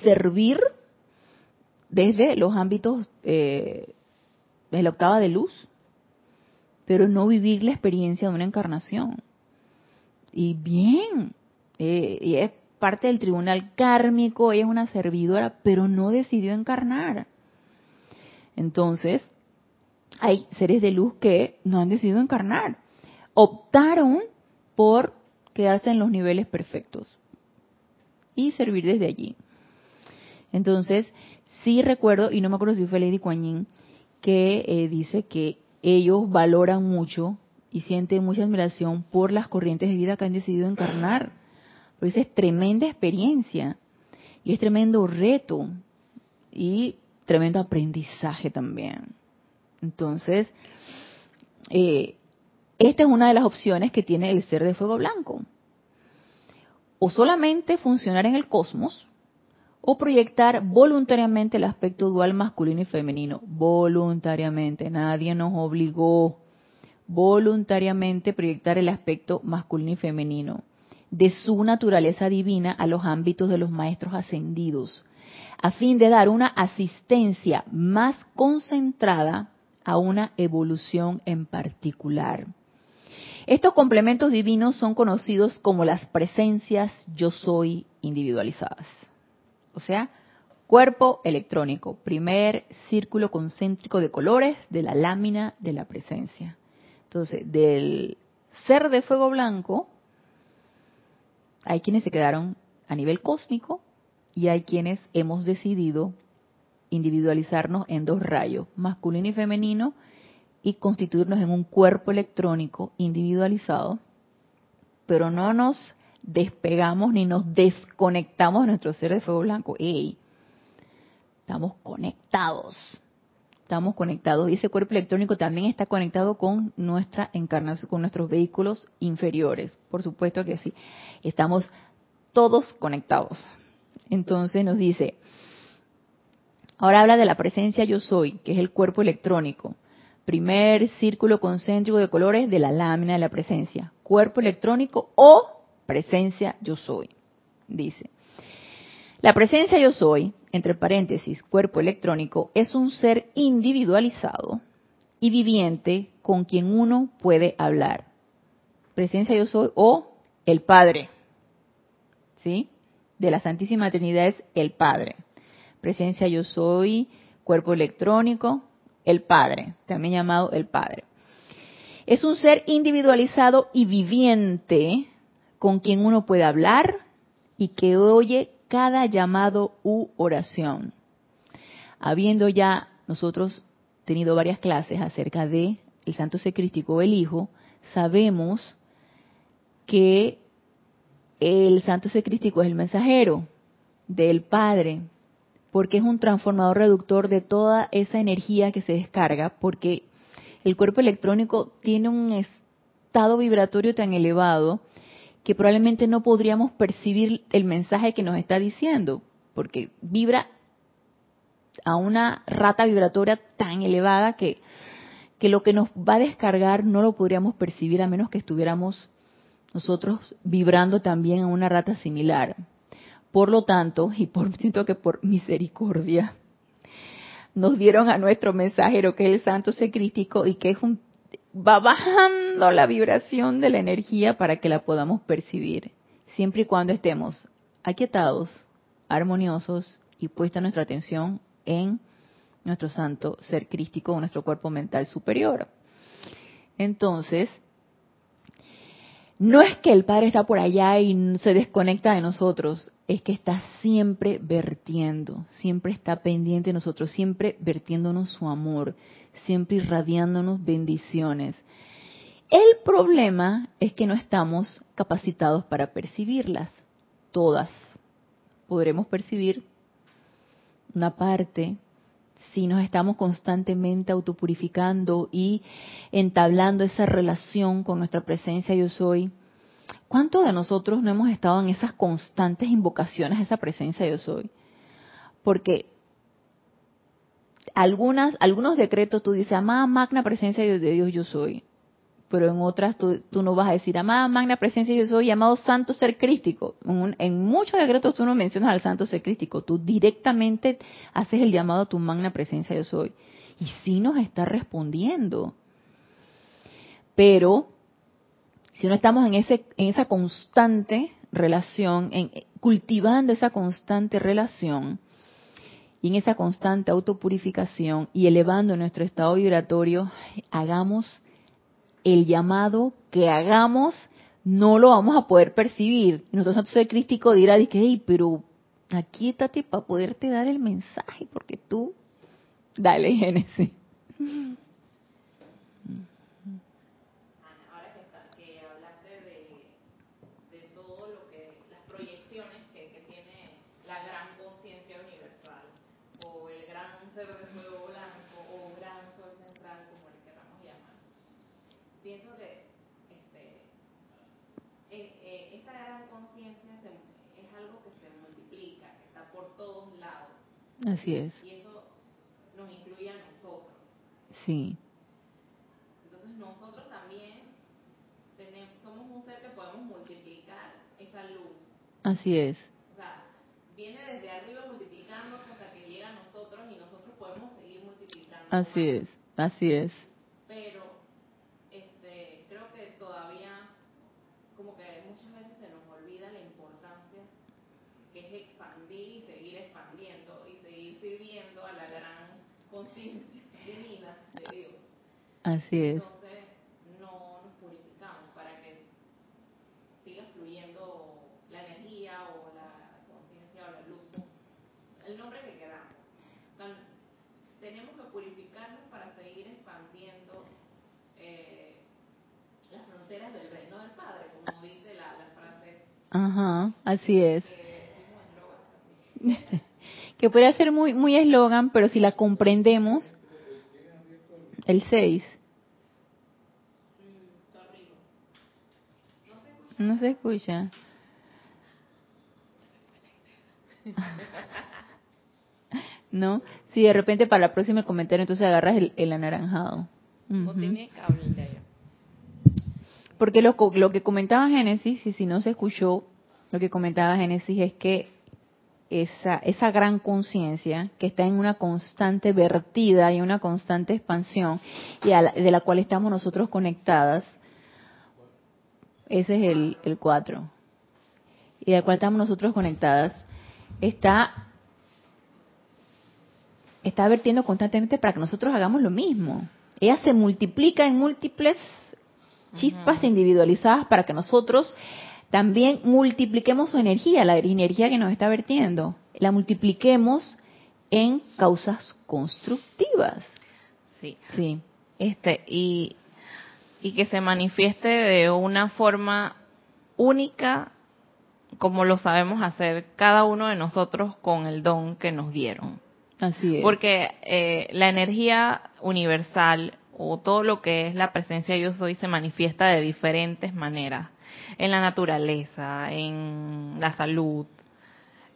servir desde los ámbitos eh, de la octava de luz, pero no vivir la experiencia de una encarnación. Y bien, eh, y es parte del tribunal kármico, ella es una servidora, pero no decidió encarnar. Entonces, hay seres de luz que no han decidido encarnar. Optaron por quedarse en los niveles perfectos y servir desde allí. Entonces, sí recuerdo, y no me acuerdo si fue Lady Kuan que eh, dice que ellos valoran mucho y sienten mucha admiración por las corrientes de vida que han decidido encarnar. Porque es tremenda experiencia y es tremendo reto y tremendo aprendizaje también. Entonces, eh, esta es una de las opciones que tiene el ser de fuego blanco. O solamente funcionar en el cosmos, o proyectar voluntariamente el aspecto dual masculino y femenino. Voluntariamente, nadie nos obligó voluntariamente proyectar el aspecto masculino y femenino de su naturaleza divina a los ámbitos de los maestros ascendidos, a fin de dar una asistencia más concentrada a una evolución en particular. Estos complementos divinos son conocidos como las presencias yo soy individualizadas. O sea, cuerpo electrónico, primer círculo concéntrico de colores de la lámina de la presencia. Entonces, del ser de fuego blanco, hay quienes se quedaron a nivel cósmico y hay quienes hemos decidido individualizarnos en dos rayos, masculino y femenino, y constituirnos en un cuerpo electrónico individualizado, pero no nos despegamos ni nos desconectamos de nuestro ser de fuego blanco. ¡Ey! Estamos conectados. Estamos conectados. Y ese cuerpo electrónico también está conectado con nuestra encarnación, con nuestros vehículos inferiores. Por supuesto que sí. Estamos todos conectados. Entonces nos dice, ahora habla de la presencia yo soy, que es el cuerpo electrónico primer círculo concéntrico de colores de la lámina de la presencia, cuerpo electrónico o presencia yo soy, dice. La presencia yo soy, entre paréntesis, cuerpo electrónico, es un ser individualizado y viviente con quien uno puede hablar. Presencia yo soy o el Padre. ¿Sí? De la Santísima Trinidad es el Padre. Presencia yo soy, cuerpo electrónico, el Padre, también llamado el Padre. Es un ser individualizado y viviente con quien uno puede hablar y que oye cada llamado u oración. Habiendo ya nosotros tenido varias clases acerca de el santo secrístico o el hijo, sabemos que el santo secrístico es el mensajero del Padre, porque es un transformador reductor de toda esa energía que se descarga, porque el cuerpo electrónico tiene un estado vibratorio tan elevado que probablemente no podríamos percibir el mensaje que nos está diciendo, porque vibra a una rata vibratoria tan elevada que, que lo que nos va a descargar no lo podríamos percibir a menos que estuviéramos nosotros vibrando también a una rata similar. Por lo tanto, y por [LAUGHS] siento que por misericordia, nos dieron a nuestro mensajero que es el santo secrístico y que es un va bajando la vibración de la energía para que la podamos percibir, siempre y cuando estemos aquietados, armoniosos y puesta nuestra atención en nuestro santo ser crístico nuestro cuerpo mental superior. Entonces, no es que el Padre está por allá y se desconecta de nosotros, es que está siempre vertiendo, siempre está pendiente de nosotros, siempre vertiéndonos su amor, siempre irradiándonos bendiciones. El problema es que no estamos capacitados para percibirlas, todas. Podremos percibir una parte si nos estamos constantemente autopurificando y entablando esa relación con nuestra presencia yo soy ¿Cuántos de nosotros no hemos estado en esas constantes invocaciones a esa presencia yo soy? Porque algunas, algunos decretos tú dices, amada magna presencia de Dios yo soy. Pero en otras tú, no vas a decir, amada magna presencia yo soy, llamado santo ser crístico. En, en, muchos decretos tú no mencionas al santo ser crístico, tú directamente haces el llamado a tu magna presencia yo soy. Y sí nos está respondiendo. Pero si no estamos en, ese, en esa constante relación, en, cultivando esa constante relación y en esa constante autopurificación y elevando nuestro estado vibratorio, hagamos el llamado que hagamos, no lo vamos a poder percibir. Nuestro santo ser crístico dirá, hey, pero aquí estate para poderte dar el mensaje, porque tú, dale, Génesis. Así es. Y eso nos incluye a nosotros. Sí. Entonces nosotros también tenemos, somos un ser que podemos multiplicar esa luz. Así es. O sea, viene desde arriba multiplicándose hasta que llega a nosotros y nosotros podemos seguir multiplicando. Así es, así es. Así es. Entonces no nos purificamos para que siga fluyendo la energía o la conciencia o la luz, el nombre que queramos. tenemos que purificarnos para seguir expandiendo eh, las fronteras del reino del Padre, como dice la, la frase. Ajá, así es. [LAUGHS] que puede ser muy muy eslogan, pero si la comprendemos, el 6. No se escucha. [LAUGHS] ¿No? Si de repente para la próxima comentario entonces agarras el, anaranjado. Porque lo, lo que comentaba Génesis, y si no se escuchó, lo que comentaba Génesis es que esa, esa gran conciencia que está en una constante vertida y una constante expansión y de la cual estamos nosotros conectadas. Ese es el, el cuatro. Y de la cual estamos nosotros conectadas. Está está vertiendo constantemente para que nosotros hagamos lo mismo. Ella se multiplica en múltiples chispas individualizadas para que nosotros también multipliquemos su energía, la energía que nos está vertiendo, la multipliquemos en causas constructivas. Sí. Sí. Este, y, y que se manifieste de una forma única como lo sabemos hacer cada uno de nosotros con el don que nos dieron. Así es. Porque eh, la energía universal o todo lo que es la presencia yo soy se manifiesta de diferentes maneras. En la naturaleza, en la salud,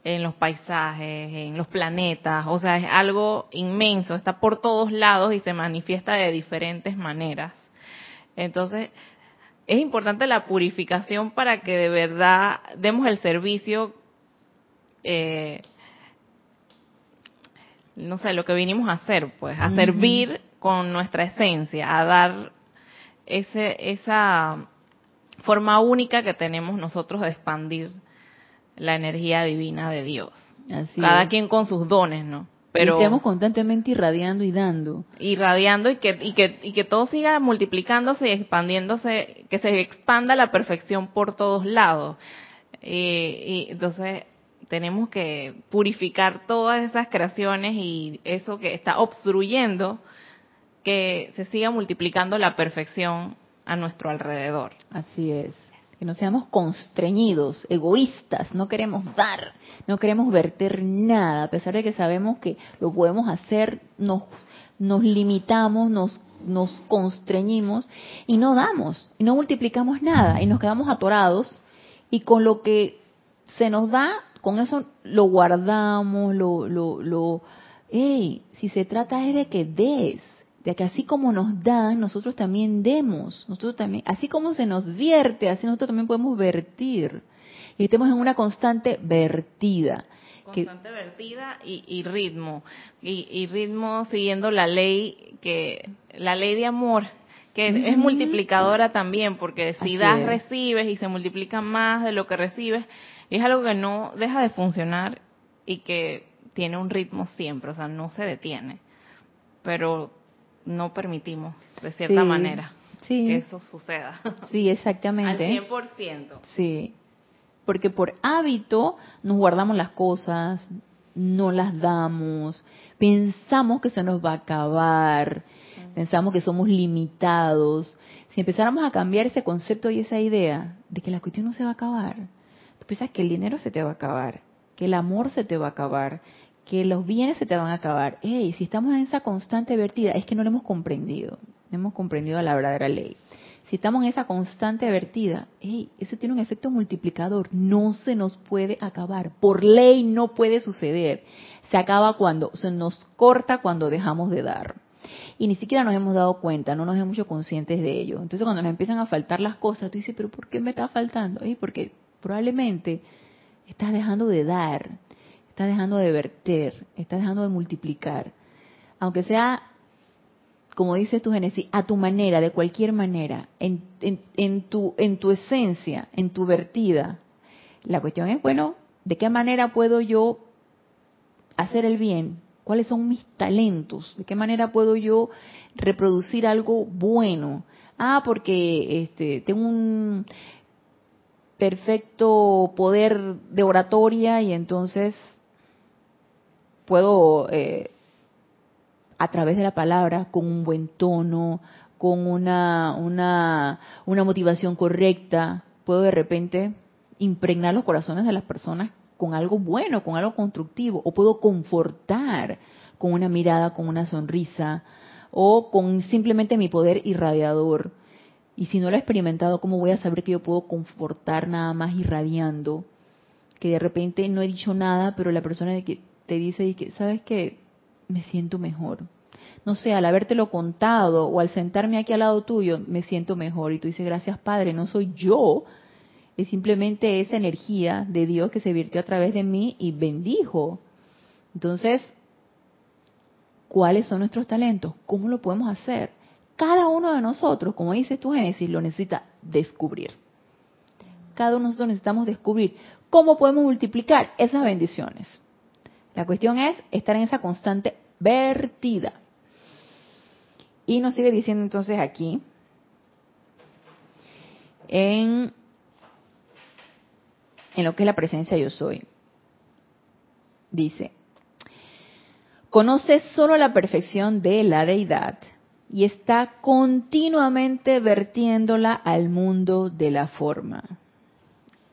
en los paisajes, en los planetas. O sea, es algo inmenso, está por todos lados y se manifiesta de diferentes maneras. Entonces, es importante la purificación para que de verdad demos el servicio eh, no sé, lo que vinimos a hacer, pues, a servir con nuestra esencia, a dar ese, esa forma única que tenemos nosotros de expandir la energía divina de Dios. Cada quien con sus dones, ¿no? Pero estamos constantemente irradiando y dando. Irradiando y que, y que, y que todo siga multiplicándose y expandiéndose, que se expanda la perfección por todos lados. y entonces tenemos que purificar todas esas creaciones y eso que está obstruyendo que se siga multiplicando la perfección a nuestro alrededor. Así es. Que no seamos constreñidos, egoístas, no queremos dar, no queremos verter nada, a pesar de que sabemos que lo podemos hacer, nos, nos limitamos, nos, nos constreñimos y no damos, y no multiplicamos nada, y nos quedamos atorados, y con lo que se nos da con eso lo guardamos, lo, lo, lo, hey, si se trata es de que des, de que así como nos dan, nosotros también demos, nosotros también, así como se nos vierte, así nosotros también podemos vertir. Y estemos en una constante vertida. Constante vertida y, ritmo. Y, ritmo siguiendo la ley que, la ley de amor, que es multiplicadora también, porque si das, recibes y se multiplica más de lo que recibes, es algo que no deja de funcionar y que tiene un ritmo siempre, o sea, no se detiene. Pero no permitimos, de cierta manera, que eso suceda. Sí, exactamente. Al 100%. Sí. Porque por hábito nos guardamos las cosas, no las damos, pensamos que se nos va a acabar, pensamos que somos limitados. Si empezáramos a cambiar ese concepto y esa idea de que la cuestión no se va a acabar, tú piensas que el dinero se te va a acabar, que el amor se te va a acabar, que los bienes se te van a acabar. Ey, si estamos en esa constante vertida, es que no lo hemos comprendido, no hemos comprendido la verdadera ley. Si estamos en esa constante vertida, hey, eso tiene un efecto multiplicador, no se nos puede acabar, por ley no puede suceder. Se acaba cuando, se nos corta cuando dejamos de dar. Y ni siquiera nos hemos dado cuenta, no nos hemos hecho conscientes de ello. Entonces cuando nos empiezan a faltar las cosas, tú dices, pero ¿por qué me está faltando? Hey, porque probablemente estás dejando de dar, estás dejando de verter, estás dejando de multiplicar. Aunque sea, como dice tu Génesis, a tu manera, de cualquier manera, en, en, tu, en tu esencia, en tu vertida. La cuestión es, bueno, ¿de qué manera puedo yo hacer el bien? ¿Cuáles son mis talentos? ¿De qué manera puedo yo reproducir algo bueno? Ah, porque este, tengo un, perfecto poder de oratoria y entonces puedo, eh, a través de la palabra, con un buen tono, con una, una, una motivación correcta, puedo de repente impregnar los corazones de las personas con algo bueno, con algo constructivo, o puedo confortar con una mirada, con una sonrisa, o con simplemente mi poder irradiador. Y si no lo he experimentado, ¿cómo voy a saber que yo puedo confortar nada más irradiando? Que de repente no he dicho nada, pero la persona que te dice, que, ¿sabes qué? Me siento mejor. No sé, al habértelo contado o al sentarme aquí al lado tuyo, me siento mejor. Y tú dices, gracias Padre, no soy yo es simplemente esa energía de Dios que se virtió a través de mí y bendijo. Entonces, ¿cuáles son nuestros talentos? ¿Cómo lo podemos hacer? Cada uno de nosotros, como dice tu Génesis, lo necesita descubrir. Cada uno de nosotros necesitamos descubrir cómo podemos multiplicar esas bendiciones. La cuestión es estar en esa constante vertida. Y nos sigue diciendo entonces aquí, en, en lo que es la presencia yo soy. Dice, conoce solo la perfección de la deidad y está continuamente vertiéndola al mundo de la forma.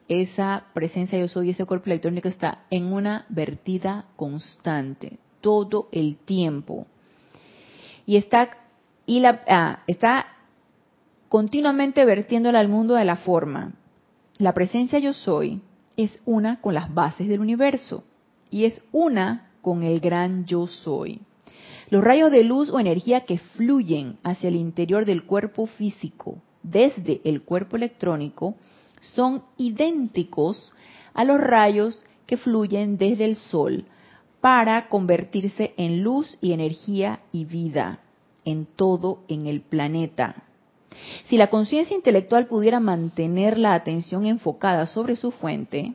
Esa presencia yo soy, ese cuerpo electrónico está en una vertida constante, todo el tiempo. Y está, y la, ah, está continuamente vertiéndola al mundo de la forma. La presencia yo soy es una con las bases del universo y es una con el gran yo soy. Los rayos de luz o energía que fluyen hacia el interior del cuerpo físico desde el cuerpo electrónico son idénticos a los rayos que fluyen desde el sol para convertirse en luz y energía y vida en todo en el planeta. Si la conciencia intelectual pudiera mantener la atención enfocada sobre su fuente,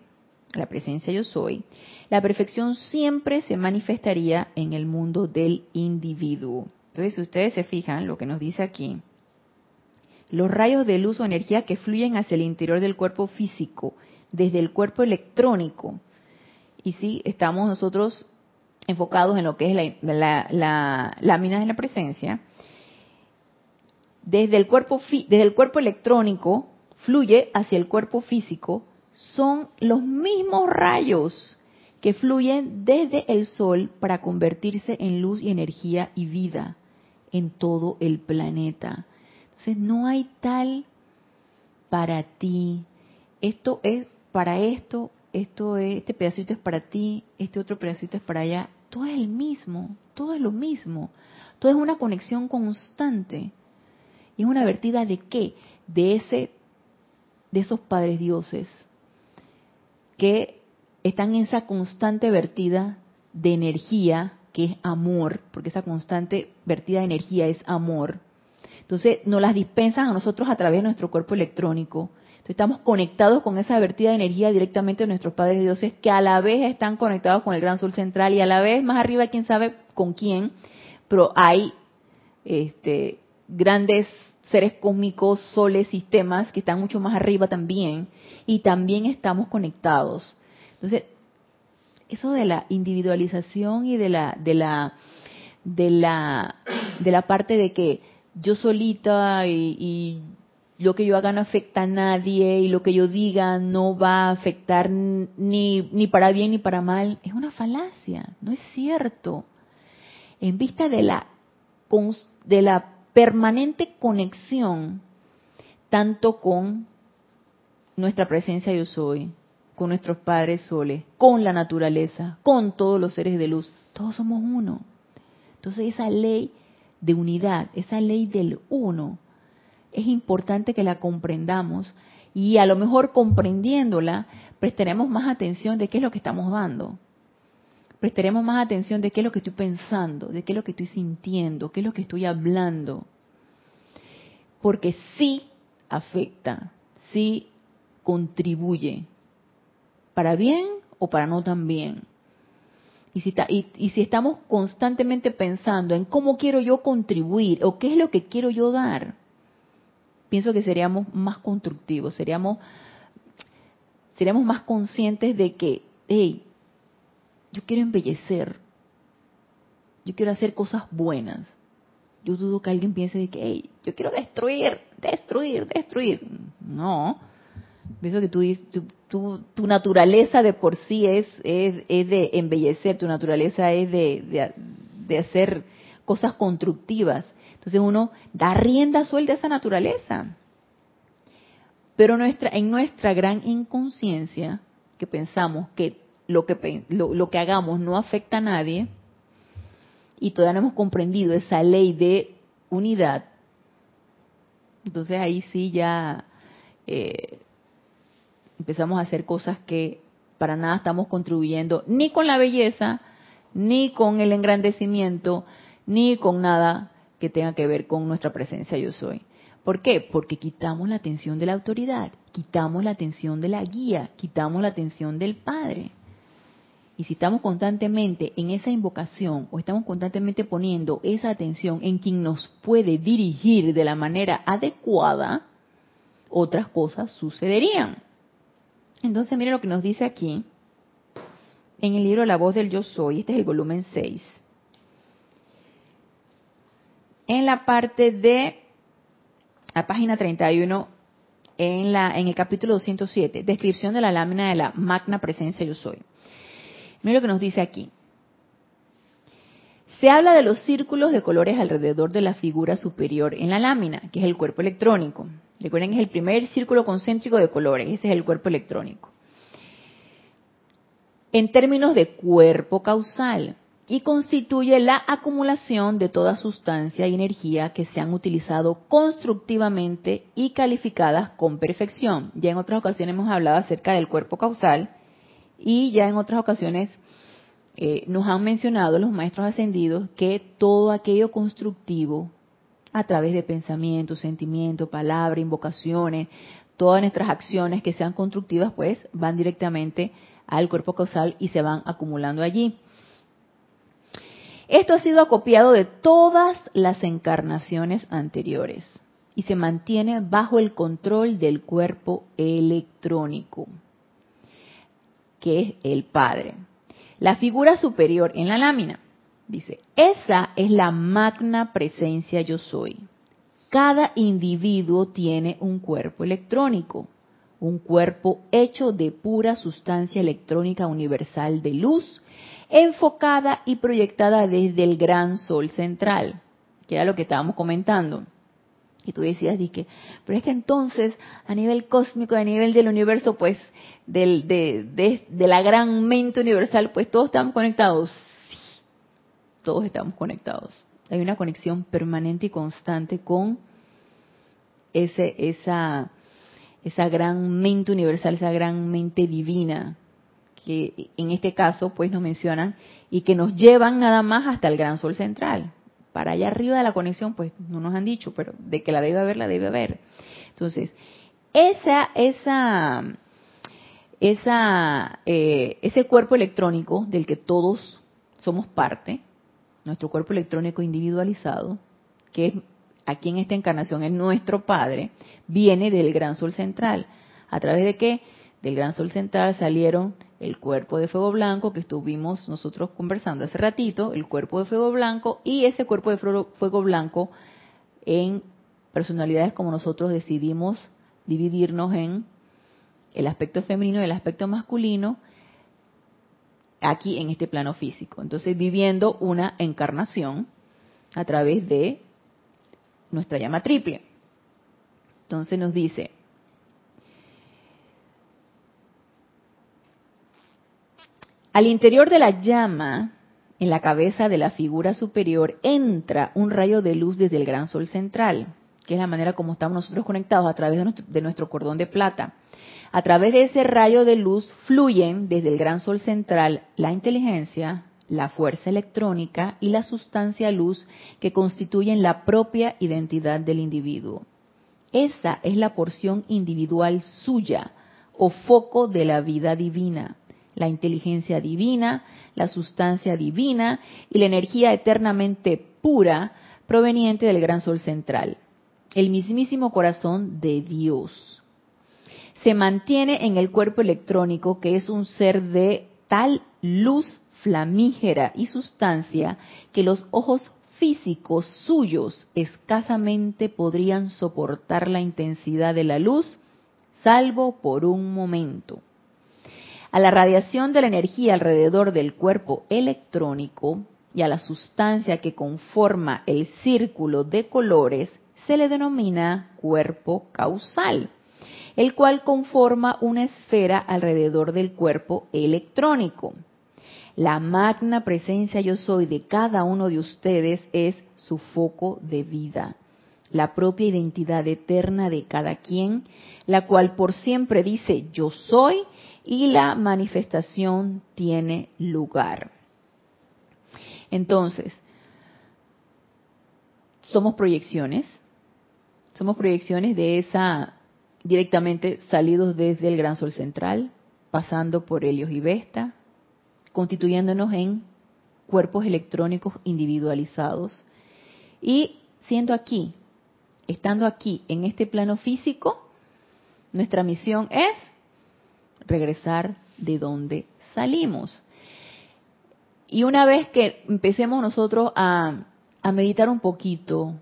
la presencia yo soy, la perfección siempre se manifestaría en el mundo del individuo. Entonces, si ustedes se fijan lo que nos dice aquí, los rayos de luz o energía que fluyen hacia el interior del cuerpo físico, desde el cuerpo electrónico, y si estamos nosotros enfocados en lo que es la, la, lámina de la presencia, desde el cuerpo desde el cuerpo electrónico fluye hacia el cuerpo físico. Son los mismos rayos que fluyen desde el sol para convertirse en luz y energía y vida en todo el planeta. Entonces no hay tal para ti. Esto es para esto, esto es, este pedacito es para ti, este otro pedacito es para allá. Todo es el mismo, todo es lo mismo. Todo es una conexión constante. Y es una vertida de qué? De ese de esos padres dioses que están en esa constante vertida de energía que es amor, porque esa constante vertida de energía es amor. Entonces, nos las dispensan a nosotros a través de nuestro cuerpo electrónico. Entonces, estamos conectados con esa vertida de energía directamente de nuestros padres dioses, que a la vez están conectados con el gran sol central y a la vez más arriba, quién sabe con quién, pero hay este, grandes seres cósmicos, soles, sistemas que están mucho más arriba también y también estamos conectados. Entonces, eso de la individualización y de la de la de la de la parte de que yo solita y, lo que yo haga no afecta a nadie y lo que yo diga no va a afectar ni, ni para bien ni para mal, es una falacia, no es cierto. En vista de la, de la permanente conexión tanto con nuestra presencia yo soy, con nuestros padres soles, con la naturaleza, con todos los seres de luz. Todos somos uno. Entonces esa ley de unidad, esa ley del uno, es importante que la comprendamos y a lo mejor comprendiéndola prestaremos más atención de qué es lo que estamos dando. Prestaremos más atención de qué es lo que estoy pensando, de qué es lo que estoy sintiendo, qué es lo que estoy hablando. Porque sí afecta, sí contribuye, para bien o para no tan bien. Y si, y si estamos constantemente pensando en cómo quiero yo contribuir o qué es lo que quiero yo dar, pienso que seríamos más constructivos, seríamos, seríamos más conscientes de que, hey, yo quiero embellecer, yo quiero hacer cosas buenas. Yo dudo que alguien piense de que, hey, yo quiero destruir, destruir, destruir. No, pienso que tú, tu, naturaleza de por sí es, es, de embellecer, tu naturaleza es de, de, hacer cosas constructivas. Entonces uno da rienda suelta a esa naturaleza. Pero nuestra, en nuestra gran inconsciencia, que pensamos que lo que, lo, que hagamos no afecta a nadie y todavía no hemos comprendido esa ley de unidad, entonces ahí sí ya eh, empezamos a hacer cosas que para nada estamos contribuyendo ni con la belleza, ni con el engrandecimiento, ni con nada que tenga que ver con nuestra presencia yo soy. ¿Por qué? Porque quitamos la atención de la autoridad, quitamos la atención de la guía, quitamos la atención del Padre. Y si estamos constantemente en esa invocación o estamos constantemente poniendo esa atención en quien nos puede dirigir de la manera adecuada, otras cosas sucederían. Entonces, mire lo que nos dice aquí en el libro La voz del yo soy, este es el volumen 6. En la parte de la página 31 en la en el capítulo 207, descripción de la lámina de la magna presencia yo soy. Mira lo que nos dice aquí. Se habla de los círculos de colores alrededor de la figura superior en la lámina, que es el cuerpo electrónico. Recuerden es el primer círculo concéntrico de colores, ese es el cuerpo electrónico. En términos de cuerpo causal, y constituye la acumulación de toda sustancia y energía que se han utilizado constructivamente y calificadas con perfección. Ya en otras ocasiones hemos hablado acerca del cuerpo causal y ya en otras ocasiones eh, nos han mencionado los maestros ascendidos que todo aquello constructivo a través de pensamientos, sentimientos, palabras, invocaciones, todas nuestras acciones que sean constructivas, pues van directamente al cuerpo causal y se van acumulando allí. Esto ha sido acopiado de todas las encarnaciones anteriores y se mantiene bajo el control del cuerpo electrónico que es el Padre. La figura superior en la lámina dice, esa es la magna presencia yo soy. Cada individuo tiene un cuerpo electrónico, un cuerpo hecho de pura sustancia electrónica universal de luz, enfocada y proyectada desde el gran sol central, que era lo que estábamos comentando. Y tú decías, dije, pero es que entonces, a nivel cósmico, a nivel del universo, pues, del, de, de, la gran mente universal, pues todos estamos conectados. Todos estamos conectados. Hay una conexión permanente y constante con ese, esa, esa gran mente universal, esa gran mente divina, que en este caso, pues, nos mencionan, y que nos llevan nada más hasta el gran sol central para allá arriba de la conexión, pues no nos han dicho, pero de que la debe haber, la debe haber. Entonces, esa, esa, esa, eh, ese cuerpo electrónico del que todos somos parte, nuestro cuerpo electrónico individualizado, que es aquí en esta encarnación es nuestro Padre, viene del gran sol central. ¿A través de qué? Del gran sol central salieron el cuerpo de fuego blanco que estuvimos nosotros conversando hace ratito, el cuerpo de fuego blanco y ese cuerpo de fuego blanco en personalidades como nosotros decidimos dividirnos en el aspecto femenino y el aspecto masculino aquí en este plano físico. Entonces viviendo una encarnación a través de nuestra llama triple. Entonces nos dice, Al interior de la llama, en la cabeza de la figura superior, entra un rayo de luz desde el gran sol central, que es la manera como estamos nosotros conectados a través de nuestro, cordón de plata. A través de ese rayo de luz fluyen desde el gran sol central la inteligencia, la fuerza electrónica y la sustancia luz que constituyen la propia identidad del individuo. Esa es la porción individual suya o foco de la vida divina la inteligencia divina, la sustancia divina y la energía eternamente pura proveniente del gran sol central, el mismísimo corazón de Dios. Se mantiene en el cuerpo electrónico que es un ser de tal luz flamígera y sustancia que los ojos físicos suyos escasamente podrían soportar la intensidad de la luz, salvo por un momento. A la radiación de la energía alrededor del cuerpo electrónico y a la sustancia que conforma el círculo de colores se le denomina cuerpo causal, el cual conforma una esfera alrededor del cuerpo electrónico. La magna presencia yo soy de cada uno de ustedes es su foco de vida, la propia identidad eterna de cada quien, la cual por siempre dice yo soy y la manifestación tiene lugar. Entonces, somos proyecciones, somos proyecciones de esa directamente salidos desde el gran sol central, pasando por Helios y Vesta, constituyéndonos en cuerpos electrónicos individualizados y siendo aquí, estando aquí en este plano físico, nuestra misión es regresar de donde salimos. Y una vez que empecemos nosotros a, a meditar un poquito,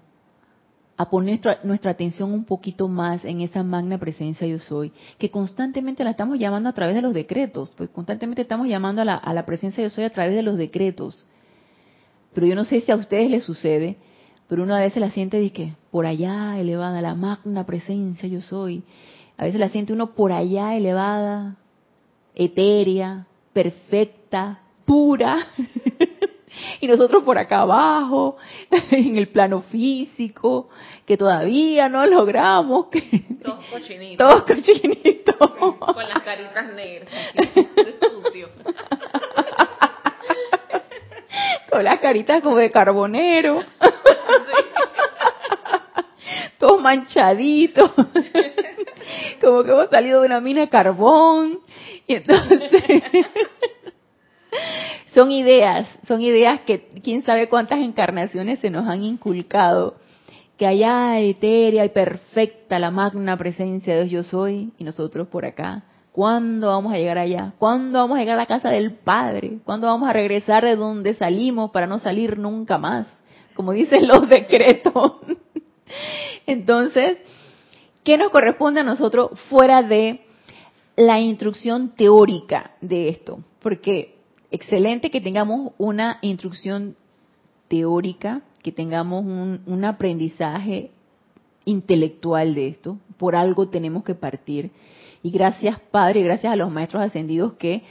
a poner nuestra, atención un poquito más en esa magna presencia yo soy, que constantemente la estamos llamando a través de los decretos, pues constantemente estamos llamando a la, a la presencia yo soy a través de los decretos. Pero yo no sé si a ustedes les sucede, pero uno a veces la siente que por allá elevada, la magna presencia yo soy. A veces la siente uno por allá elevada, etérea, perfecta, pura. [LAUGHS] y nosotros por acá abajo, [LAUGHS] en el plano físico, que todavía no logramos. Que... Todos cochinitos. Todos cochinitos. [LAUGHS] Con las caritas negras. sucio. [LAUGHS] Con las caritas como de carbonero. Todos manchaditos. como que hemos salido de una mina de carbón. Y entonces [LAUGHS] son ideas, son ideas que quién sabe cuántas encarnaciones se nos han inculcado, que allá etérea y perfecta la magna presencia de Dios yo soy y nosotros por acá. ¿Cuándo vamos a llegar allá? ¿Cuándo vamos a llegar a la casa del Padre? ¿Cuándo vamos a regresar de donde salimos para no salir nunca más? Como dicen los decretos. [LAUGHS] Entonces, ¿qué nos corresponde a nosotros fuera de la instrucción teórica de esto? Porque excelente que tengamos una instrucción teórica, que tengamos un, aprendizaje intelectual de esto. Por algo tenemos que partir. Y gracias, Padre, gracias a los maestros ascendidos que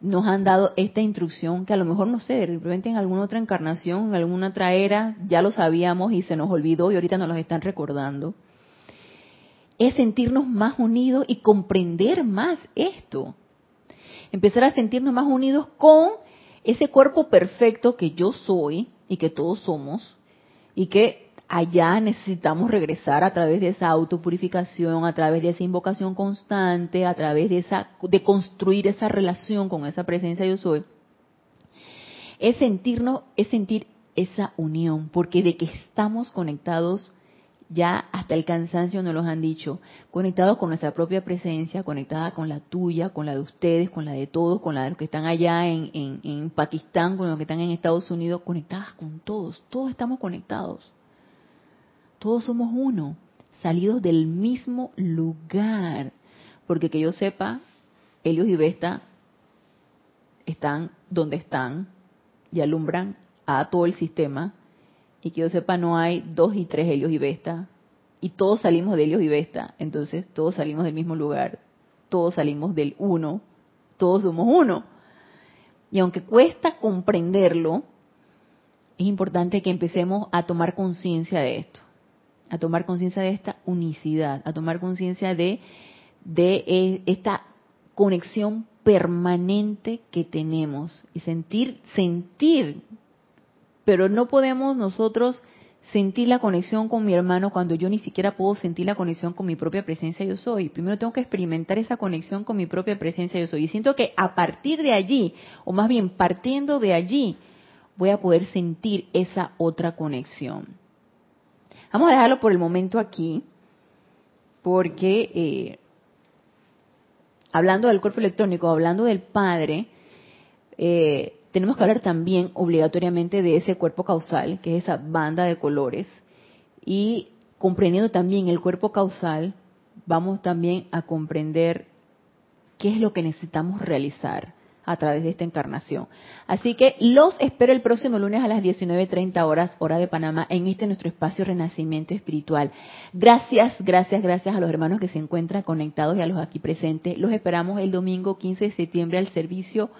nos han dado esta instrucción, que a lo mejor, no sé, de repente en alguna otra encarnación, en alguna otra era, ya lo sabíamos y se nos olvidó y ahorita nos los están recordando. Es sentirnos más unidos y comprender más esto empezar a sentirnos más unidos con ese cuerpo perfecto que yo soy y que todos somos y que allá necesitamos regresar a través de esa autopurificación, a través de esa invocación constante, a través de esa de construir esa relación con esa presencia yo soy. Es sentirnos, es sentir esa unión, porque de que estamos conectados ya hasta el cansancio nos los han dicho, conectados con nuestra propia presencia, conectada con la tuya, con la de ustedes, con la de todos, con la de los que están allá en, en, en Pakistán, con los que están en Estados Unidos, conectadas con todos, todos estamos conectados. Todos somos uno, salidos del mismo lugar. Porque que yo sepa, Helios y Vesta están donde están y alumbran a todo el sistema y que yo sepa no hay dos y tres Helios y Vesta, y todos salimos de Helios y Vesta, entonces todos salimos del mismo lugar, todos salimos del uno, todos somos uno. Y aunque cuesta comprenderlo, es importante que empecemos a tomar conciencia de esto, a tomar conciencia de esta unicidad, a tomar conciencia de, de eh, esta conexión permanente que tenemos y sentir, sentir pero no podemos nosotros sentir la conexión con mi hermano cuando yo ni siquiera puedo sentir la conexión con mi propia presencia yo soy. Primero tengo que experimentar esa conexión con mi propia presencia yo soy. Y siento que a partir de allí, o más bien partiendo de allí, voy a poder sentir esa otra conexión. Vamos a dejarlo por el momento aquí, porque eh, hablando del cuerpo electrónico, hablando del Padre, eh, tenemos que hablar también obligatoriamente de ese cuerpo causal, que es esa banda de colores, y comprendiendo también el cuerpo causal, vamos también a comprender qué es lo que necesitamos realizar a través de esta encarnación. Así que los espero el próximo lunes a las 19.30 horas, hora de Panamá, en este nuestro espacio Renacimiento Espiritual. Gracias, gracias, gracias a los hermanos que se encuentran conectados y a los aquí presentes. Los esperamos el domingo 15 de septiembre al servicio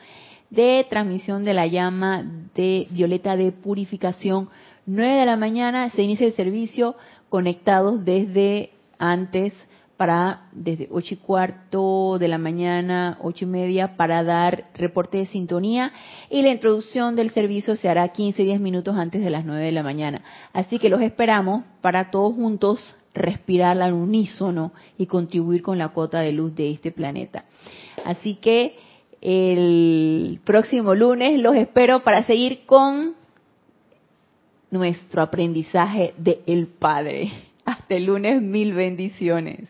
de transmisión de la llama de violeta de purificación 9 de la mañana se inicia el servicio conectados desde antes para desde ocho y cuarto de la mañana, ocho y media, para dar reporte de sintonía y la introducción del servicio se hará 15, 10 minutos antes de las 9 de la mañana. Así que los esperamos para todos juntos respirar al unísono y contribuir con la cuota de luz de este planeta. Así que el próximo lunes los espero para seguir con nuestro aprendizaje de el Padre. Hasta el lunes, mil bendiciones.